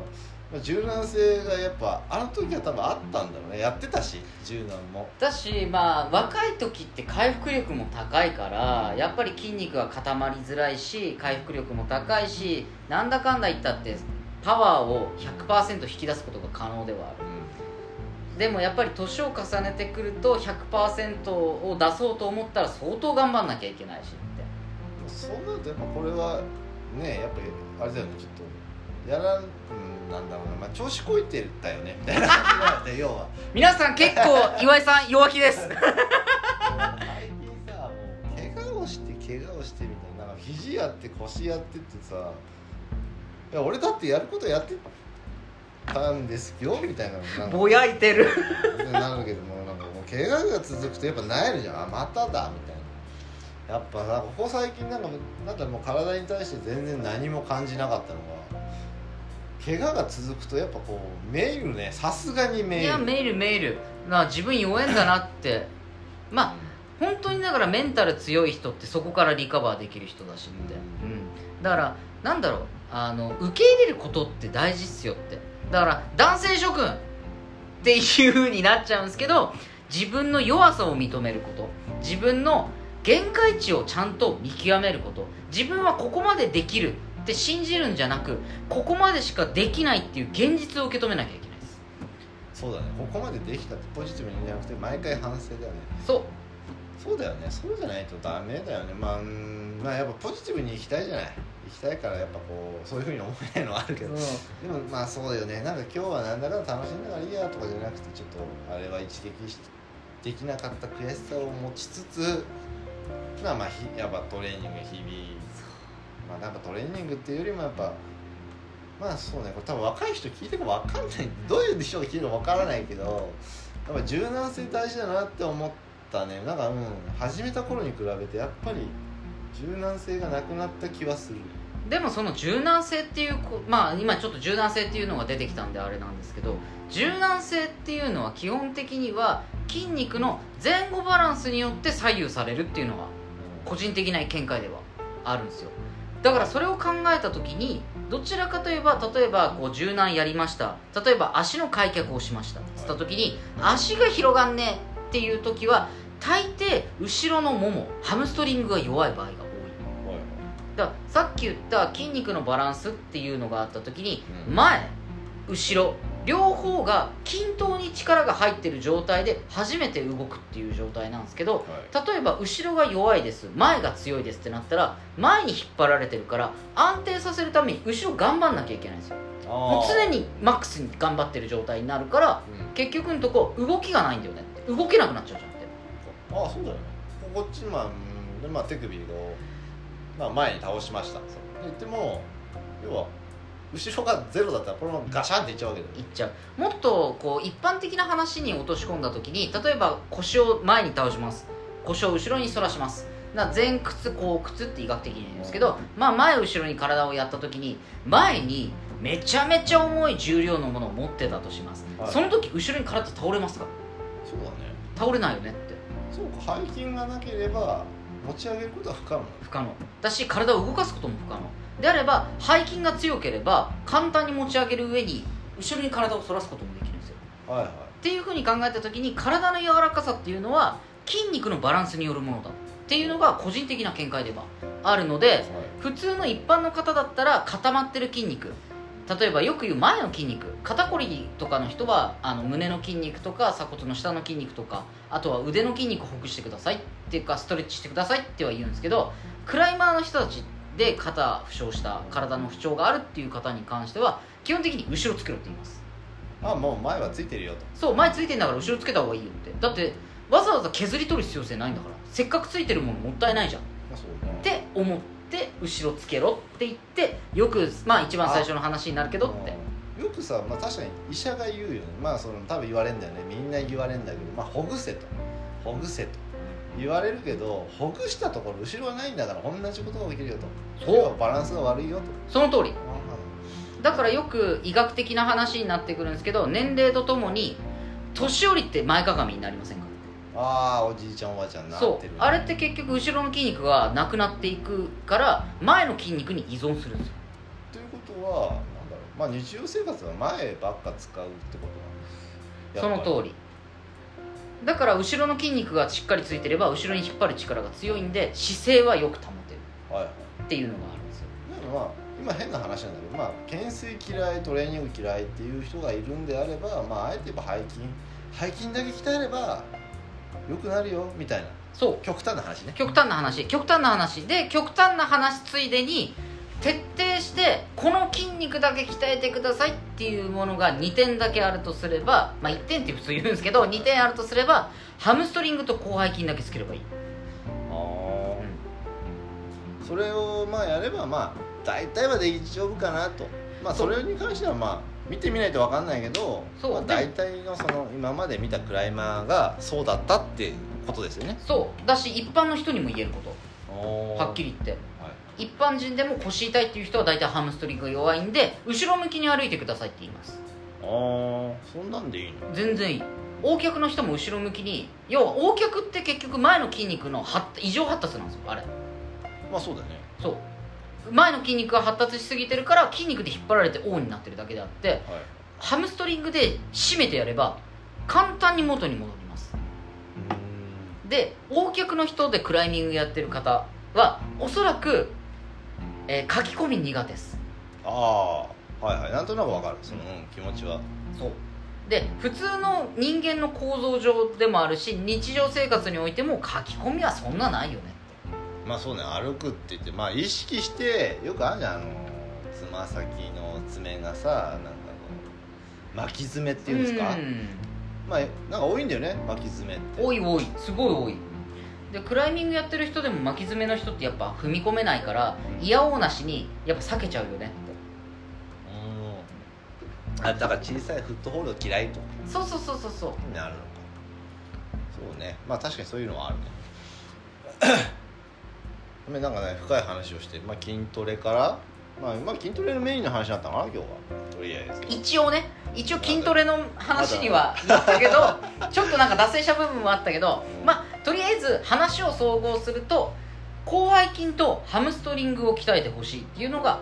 柔軟性がやっぱあの時は多分あったんだろうね。やってたし柔軟も。だしまあ若い時って回復力も高いからやっぱり筋肉が固まりづらいし回復力も高いしなんだかんだ言ったってパワーを100%引き出すことが可能ではある。でもやっぱり年を重ねてくると100%を出そうと思ったら相当頑張んなきゃいけないしって。そうなるとやっぱこれはねやっぱりあれだよね。ちょっとやらん、うん、なんだろうな、まあ、調子こいてたよね。みたいな。感じなんだよ要は皆さん結構岩井さん弱気です。最近さもう怪我をして怪我をしてみたいななんか肘やって腰やってってさいや俺だってやることやってたんですよみたいなぼやいてる。なるけどもなんかもう怪我が続くとやっぱなえるじゃん。あまただみたいな。やっぱなんかここ最近なんかなんかもう体に対して全然何も感じなかったのが怪我が続くとやっぱこうメールねさすがにメール。いやメールメール。まあ自分弱えんだなって。まあ本当にだからメンタル強い人ってそこからリカバーできる人だしって、ううん。だからなんだろう。あの受け入れることって大事っすよって。だから男性諸君っていう風になっちゃうんですけど自分の弱さを認めること。自分の限界値をちゃんと見極めること。自分はここまでできるって信じるんじゃなくここまでしかできないっていう現実を受け止めなきゃいけないです。そうだね。ここまでできたってポジティブにじゃなくて毎回反省だよね。そう。そうだよね。そうじゃないとダメだよね。まあうんまあやっぱポジティブに行きたいじゃない。行きたいからやっぱこうそういうふうに思えないのはあるけど。でもまあそうだよね。なんか今日はなんだかんだ楽しんだからいいやとかじゃなくてちょっとあれは一撃しできなかった悔しさを持ちつつまあまあひやっぱトレーニング日々まあなんかトレーニングっていうよりもやっぱまあそうねこれ多分若い人聞いても分かんない。どういう人が聞いてるか分からないけどやっぱ柔軟性大事だなって思ったね。なんかうん始めた頃に比べてやっぱり柔軟性がなくなった気はする。でもその柔軟性っていうまあ今ちょっと柔軟性っていうのが出てきたんであれなんですけど柔軟性っていうのは基本的には筋肉の前後バランスによって左右されるっていうのが個人的な見解ではあるんですよ。だからそれを考えた時にどちらかといえば例えばこう柔軟やりました。例えば足の開脚をしました。っつった時に足が広がんねっていう時は大抵後ろのももハムストリングが弱い場合が多い。だからさっき言った筋肉のバランスっていうのがあった時にうん。前後ろ両方が均等に力が入ってる状態で初めて動くっていう状態なんですけど例えば後ろが弱いです。前が強いですってなったら前に引っ張られてるから安定させるために後ろ頑張んなきゃいけないんですよ。もう常にマックスに頑張ってる状態になるから結局のとこ動きがないんだよね。動けなくなっちゃうじゃんって。ああそうだよね。ここっちままあ、手首を、まあ、前に倒しました。言っても要は後ろがゼロだったらこのままガシャンっていっちゃうわけだよ。いっちゃう。もっとこう一般的な話に落とし込んだ時に例えば腰を前に倒します。腰を後ろに反らします。だから前屈後屈って医学的に言うんですけど、まあ、前後ろに体をやった時に前にめちゃめちゃ重い重量のものを持ってたとします、はい。その時後ろに体って倒れますか？そうだね。倒れないよねって。そうか背筋がなければ持ち上げることは不可能。不可能。だし体を動かすことも不可能であれば背筋が強ければ簡単に持ち上げる上に後ろに体を反らすこともできるんですよ。はいはい。っていうふうに考えた時に体の柔らかさっていうのは筋肉のバランスによるものだ。っていうのが個人的な見解ではあるのではい。普通の一般の方だったら固まってる筋肉。例えばよく言う前の筋肉。肩こりとかの人はあの胸の筋肉とか鎖骨の下の筋肉とかあとは腕の筋肉をほぐしてくださいっていうかストレッチしてくださいっては言うんですけどクライマーの人たちで肩負傷した体の不調があるっていう方に関しては基本的に後ろつけろって言います。あもう前はついてるよと。そう前ついてんだから後ろつけた方がいいよって。だってわざわざ削り取る必要性ないんだから。せっかくついてるものもったいないじゃん。あそうねて思って後ろつけろって言ってよくまあ一番最初の話になるけどって。うん。よくさ、まあ、確かに医者が言うよね。まあその多分言われんだよね。みんな言われんだけど、まあ、ほぐせと。ほぐせと言われるけどほぐしたところ後ろはないんだから同じことが起きるよと。そう。バランスが悪いよと。その通り。あだからよく医学的な話になってくるんですけど年齢とともに年寄りって前かがみになりませんか？あーおじいちゃんおばあちゃんなってる。そう。あれって結局後ろの筋肉がなくなっていくから前の筋肉に依存するんですよ。ということはなんだろう。まあ日常生活は前ばっか使うってことそはの通りだから後ろの筋肉がしっかりついてれば後ろに引っ張る力が強いんで姿勢はよく保てる。っていうのがあるんですよ。でもまあ今変な話なんだけどまあ懸垂嫌いトレーニング嫌いっていう人がいるんであればまああえて言えば背筋。背筋だけ鍛えれば良くなるよみたいな。そう。極端な話ね。極端な話。極端な話。で極端な話ついでに徹底してこの筋肉だけ鍛えてくださいっていうものが2点だけあるとすればまあ1点って普通言うんですけど2点あるとすればハムストリングと広背筋だけつければいい、あそれをまあやればまあ大体は大丈夫かなと。まあそれに関してはまあ見てみないと分かんないけどまあ、大体のその今まで見たクライマーがそうだったっていうことですよね。そう。だし一般の人にも言えること。ははっきり言って。はい一般人でも腰痛いっていう人は大体ハムストリングが弱いんで後ろ向きに歩いてくださいって言います。あーそんなんでいいの？全然いい。O 脚の人も後ろ向きに要は O 脚って結局前の筋肉の発異常発達なんですよあれ。まあそうだよね。そう。前の筋肉が発達しすぎてるから筋肉で引っ張られて O になってるだけであってはい。ハムストリングで締めてやれば簡単に元に戻ります。うで O 脚の人でクライミングやってる方はおそらく、えー書き込み苦手です。ああはいはい。なんとなく分かる。その、うん、気持ちは。そう。で普通の人間の構造上でもあるし日常生活においても書き込みはそんなないよねまあそうね歩くって言ってまあ意識してよくあるじゃんあのつま先の爪がさなんかこう巻き爪っていうんですか？うん。まあなんか多いんだよね巻き爪って。多い多い。すごい多いでクライミングやってる人でも巻き爪の人ってやっぱ踏み込めないからうん。いやおうなしにやっぱ避けちゃうよね。うん。あだから小さいフットホールド嫌いと。そうそうそうそうそう。なるのか。そうね。まあ確かにそういうのはあるね。なんかね深い話をして、まあ、筋トレから、まあ、まあ筋トレのメインの話だったのかな今日は。とりあえず。一応ね一応筋トレの話にはなったけどちょっとなんか脱線した部分もあったけどまあとりあえず話を総合すると広背筋とハムストリングを鍛えてほしいっていうのが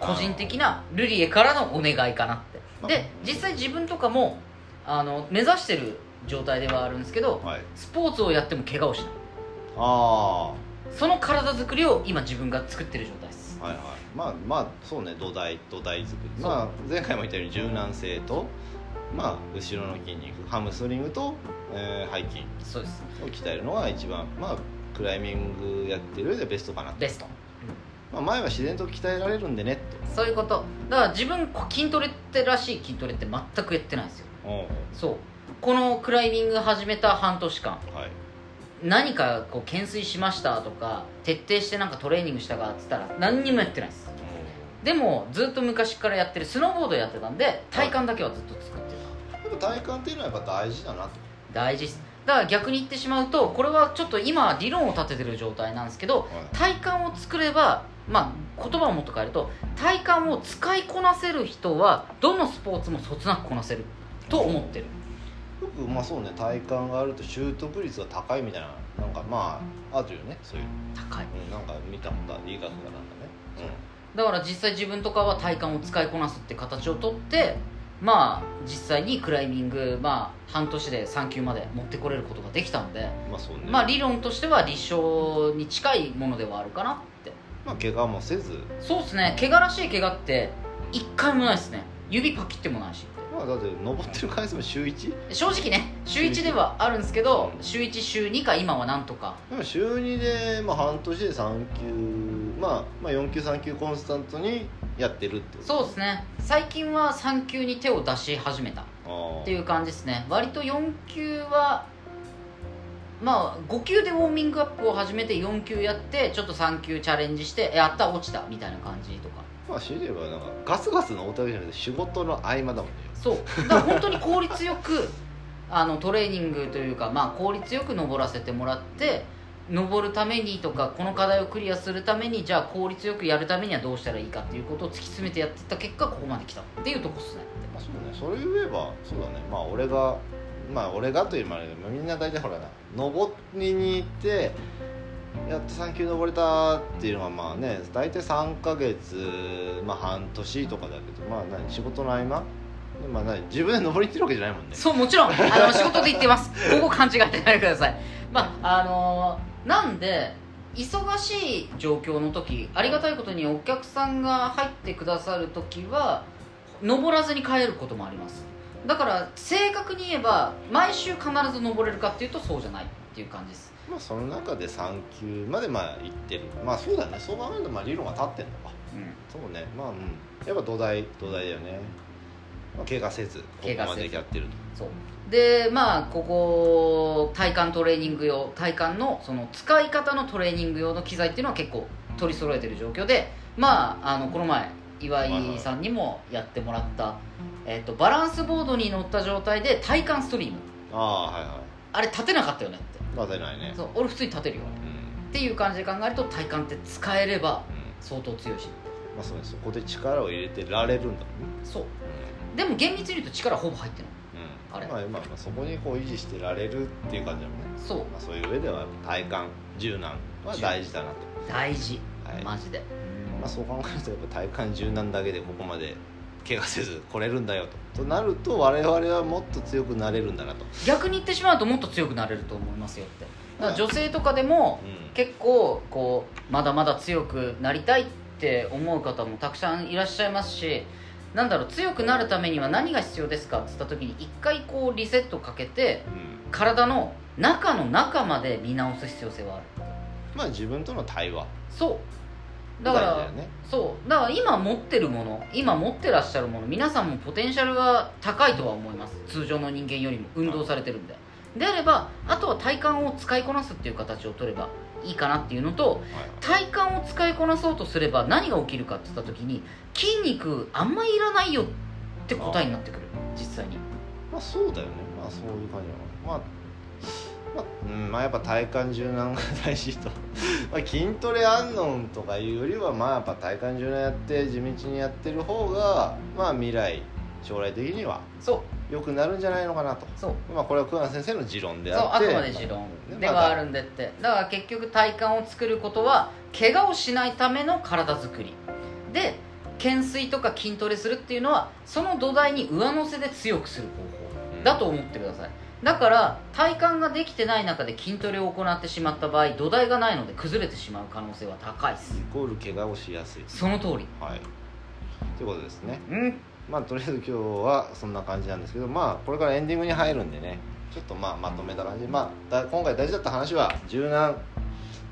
個人的なルリエからのお願いかなって。で実際自分とかもあの目指してる状態ではあるんですけどはい。スポーツをやっても怪我をしない。あその体作りを今自分が作ってる状態です。あはいはい。まあまあそうね。土台土台作り。まあ前回も言ったように柔軟性とまあ後ろの筋肉ハムストリングと、えー背筋そうです。を鍛えるのが一番まあクライミングやってる上でベストかな。とベスト。まあ、前は自然と鍛えられるんでねってそういうこと。だから自分こ筋トレってらしい筋トレって全くやってないんですよ。そう。このクライミング始めた半年間はい。何かこう懸垂しましたとか徹底してなんかトレーニングしたかっつったら何にもやってないです。でもずっと昔からやってるスノーボードやってたんで体幹だけはずっと作ってっぱ体幹っていうのはやっぱ大事だなと。大事っす。だから逆に言ってしまうとこれはちょっと今理論を立ててる状態なんですけど体幹を作ればまあ言葉をもっと変えると体幹を使いこなせる人はどのスポーツもそつなくこなせると思ってる。よくまあそうね体幹があると習得率が高いみたいななんかまああるよねそういう、高い。うん、なんか見たことある医学がなん。かねだから実際自分とかは体幹を使いこなすって形をとってまあ実際にクライミングまあ半年で3級まで持ってこれることができたのでうん、まあそうね。まあ理論としては立証に近いものではあるかなって。まあ怪我もせず。そうですね。怪我らしい怪我って一回もないですね。指パキってもないしまあだって登ってる回数も週 1? 正直ね週1ではあるんですけど週1週2か今はなんとか。でも週2で、まあ、半年で3級、まあ、まあ4級3級コンスタントにやってるってこと？そうですね。最近は3級に手を出し始めたあっていう感じですね。割と4級はまあ5級でウォーミングアップを始めて4級やってちょっと3級チャレンジしてやった落ちたみたいな感じとか。まあ強いて言えばなんかガツガツの大竹じゃなくて仕事の合間だもんね。そう。だから本当に効率よくあのトレーニングというか、まあ、効率よく登らせてもらって登るためにとかこの課題をクリアするためにじゃあ効率よくやるためにはどうしたらいいかっていうことを突き詰めてやってった結果ここまで来たっていうとこっすね。まあそうね。それ言えばそうだね。まあ俺がまあ俺がというまでみんな大体ほらな登りに行ってやっと3級登れたっていうのはまあね大体3ヶ月まあ半年とかだけどまあ何仕事の合間？まあ何自分で登りに行ってるわけじゃないもんね。そうもちろん。あの仕事で行ってます。ここ勘違いしないでください。まああのーなんで忙しい状況の時ありがたいことにお客さんが入ってくださる時は登らずに帰ることもあります。だから正確に言えば毎週必ず登れるかっていうとそうじゃないっていう感じです。まあその中で3級までまあ行ってる。まあそうだね。そう考えるとまあ理論が立ってんのか。うん。そうね。まあうん。やっぱ土台土台だよね、まあ、怪我せずここまでやってると。そう。でまあここ体幹トレーニング用体幹のその使い方のトレーニング用の機材っていうのは結構取り揃えてる状況でまああのこの前岩井さんにもやってもらった、えっとバランスボードに乗った状態で体幹ストリーム。ああはいはあれ立てなかったよねって。いまあ出ないね。そう。俺普通に立てるようん。っていう感じで考えると体幹って使えればうん。相当強いし。まあそうねそこで力を入れてられるんだもんね。そううでも厳密に言うと力ほぼ入ってるん、うん、あれ。まあ、まあ、まあそこにこう維持してられるっていう感じだもんね、そう。まあ、そういう上では体幹柔軟は大事だなと。大事。はい。マジで、まあ、そう考えるとやっぱ体幹柔軟だけでここまで怪我せず来れるんだよと。となると我々はもっと強くなれるんだなと、逆に言ってしまうともっと強くなれると思いますよって。だから女性とかでもうん。結構こうまだまだ強くなりたいって思う方もたくさんいらっしゃいますしなんだろう強くなるためには何が必要ですか？って言った時に一回こうリセットかけてうん。体の中の中まで見直す必要性はある。まあ自分との対話。そう。だからだよね。そう。だから今持ってるもの今持ってらっしゃるもの皆さんもポテンシャルが高いとは思います。通常の人間よりも。運動されてるんで。であればあとは体幹を使いこなすっていう形を取ればいいかなっていうのとはい。体幹を使いこなそうとすれば何が起きるかって言った時に筋肉あんまりいらないよって答えになってくる。実際に。まあそうだよね。まあそういう感じまあまあ、うん、まあやっぱ体幹柔軟が大事と。まあ筋トレあんのんとかいうよりはまあやっぱ体幹柔軟やって地道にやってる方がまあ未来将来的には。そう良くなるんじゃないのかなと。そう。まあこれは桑名先生の持論でそうああってくまで持論。まあではあるんでって。だから結局体幹を作ることは怪我をしないための体作り。で懸垂とか筋トレするっていうのはその土台に上乗せで強くする方法。だと思ってください。だから体幹ができてない中で筋トレを行ってしまった場合土台がないので崩れてしまう可能性は高いです。イコール怪我をしやすい。その通り。はい。ということですね。うんまあとりあえず今日はそんな感じなんですけどまあこれからエンディングに入るんでねちょっとまあまとめた感じでまあだ今回大事だった話は柔軟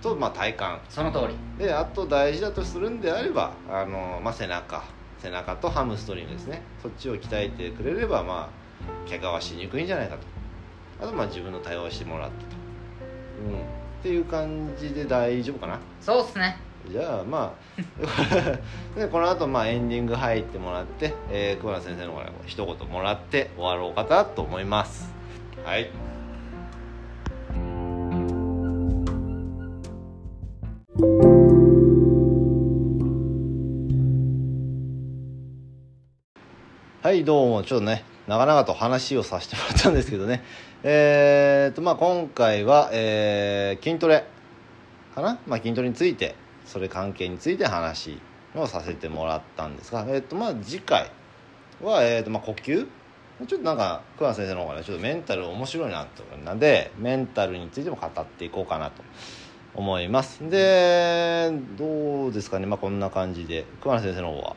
とまあ体幹。その通り。であと大事だとするんであればあの、まあ、背中。背中とハムストリングですね。そっちを鍛えてくれればまあ怪我はしにくいんじゃないかと。あとまあ自分の対応をしてもらってと、うん、っていう感じで大丈夫かな？そうっすねじゃあまあ でこの後まあエンディング入ってもらって、えー、桑名先生の方から一言もらって終わろうかなと思います。はい。はいどうもちょっとね長々と話をさせてもらったんですけどね。えー、っとまあ今回は、えー、筋トレかな、まあ、筋トレについてそれ関係について話をさせてもらったんですがえー、とまあ次回は、えーとまあ、呼吸？ちょっとなんか桑名先生の方がねちょっとメンタル面白いなと思うのでメンタルについても語っていこうかなと思います。でどうですかね？まあこんな感じで桑名先生の方は。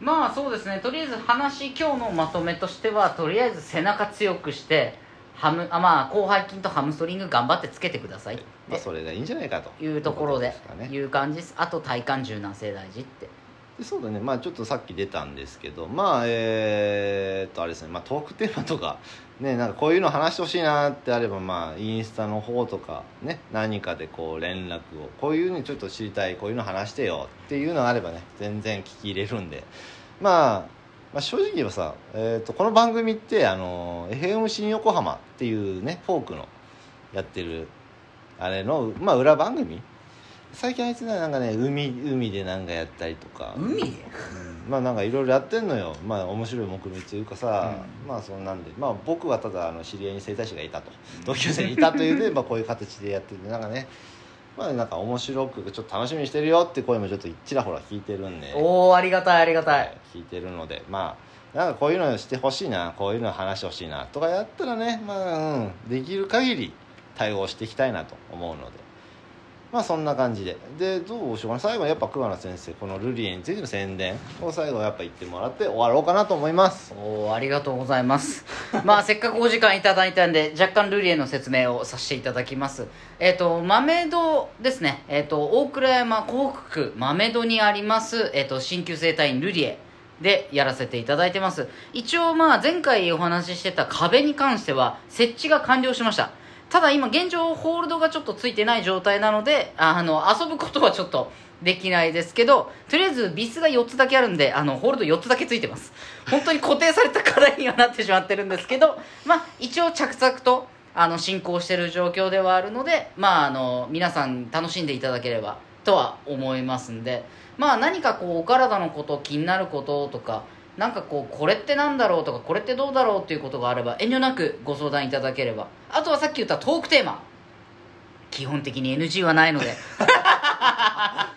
まあそうですね。とりあえず話今日のまとめとしてはとりあえず背中強くしてハムあまあ広背筋とハムストリング頑張ってつけてください。まあそれがいいんじゃないかと。ていうところでいう感じです。あと体幹柔軟性大事って。でそうだね。まあちょっとさっき出たんですけどまあえー、っとあれですね、まあ、トークテーマとかねなんかこういうの話してほしいなってあればまあインスタの方とかね何かでこう連絡をこういうのちょっと知りたいこういうの話してよっていうのがあればね全然聞き入れるんで。まあまあ、正直言えばさ、えー、とこの番組ってあの FM 新横浜っていうねフォークのやってるあれの、まあ、裏番組？最近あいつらなんかね海海でなんかやったりとか、海？でうん。まあなんかいろいろやってんのよ。まあ面白い目論というかさ、まあそんなんで。まあ僕はただあの知り合いに整体師がいたと。同級生にいたというので、まあ、こういう形でやっててなんかねまあなんか面白くちょっと楽しみにしてるよって声もちょっとちらほら聞いてるんで。おおありがたいありがたい。聞いてるので。まあなんかこういうのしてほしいなこういうの話してほしいなとかやったらねまあうんできる限り対応していきたいなと思うので。まあそんな感じで。でどうしようかな。最後にやっぱ桑名先生このルリエについての宣伝を最後やっぱ言ってもらって終わろうかなと思います。おおありがとうございます。まあせっかくお時間いただいたんで若干ルリエの説明をさせていただきます。えっ、と豆戸ですね。えっ、と大倉山港北区豆戸にありますえっ、と鍼灸整体院ルリエでやらせていただいてます。一応まあ前回お話ししてた壁に関しては設置が完了しました。ただ今現状ホールドがちょっとついてない状態なのであの遊ぶことはちょっとできないですけどとりあえずビスが4つだけあるんであのホールド4つだけついてます。本当に固定された課題にはなってしまってるんですけどまあ一応着々とあの進行してる状況ではあるのでまああの皆さん楽しんでいただければとは思いますんでまあ何かこうお体のこと気になることとかなんかこうこれってなんだろうとかこれってどうだろうっていうことがあれば遠慮なくご相談いただければ。あとはさっき言ったトークテーマ。基本的に NG はないので。そうだ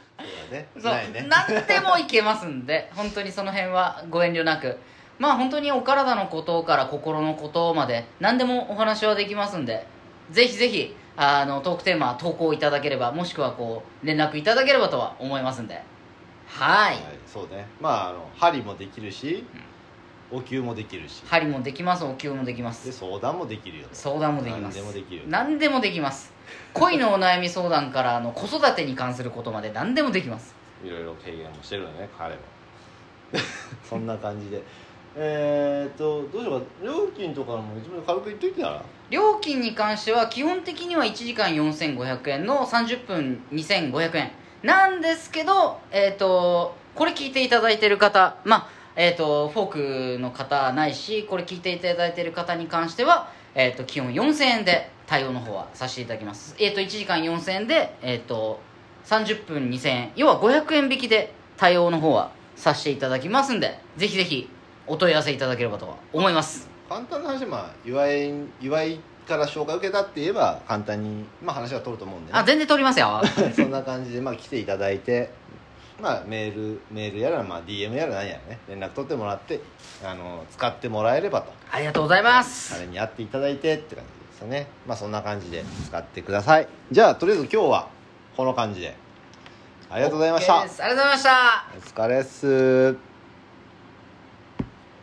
ね。そう。ないね。何でもいけますんで本当にその辺はご遠慮なく。まあ本当にお体のことから心のことまで何でもお話はできますんでぜひぜひあのトークテーマ投稿いただければもしくはこう連絡いただければとは思いますんで。はい。はいそうね。まああの針もできるし、お灸もできるし。針もできますお灸もできまです相談もできるよ相談もできます。何でもできるよ何でもできます。恋のお悩み相談からあの子育てに関することまで何でもできます。いろいろ経験もしてるよね彼も。そんな感じで。えー、っとどうしようか。料金とかも一番軽く言っといてたら。料金に関しては基本的には1時間4500円の30分2500円なんですけどえっ、とこれ聞いていただいてる方まあえっ、とフォークの方ないしこれ聞いていただいてる方に関してはえっ、と基本4000円で対応の方はさせていただきます。えっ、と1時間4000円でえっ、と30分2000円要は500円引きで対応の方はさせていただきますんでぜひぜひお問い合わせいただければとは思います。簡単な話まあ岩井岩井から紹介受けたって言えば簡単に、まあ、話は取ると思うんで、ね、あ全然通りますよ。そんな感じで、まあ、来ていただいて、まあ、メールメールやら、まあ、DM やら何やらね。連絡取ってもらってあの使ってもらえればと。ありがとうございます。彼に会っていただいてって感じですよね。まあそんな感じで使ってください。じゃあとりあえず今日はこの感じで。ありがとうございました。ありがとうございました。お疲れっす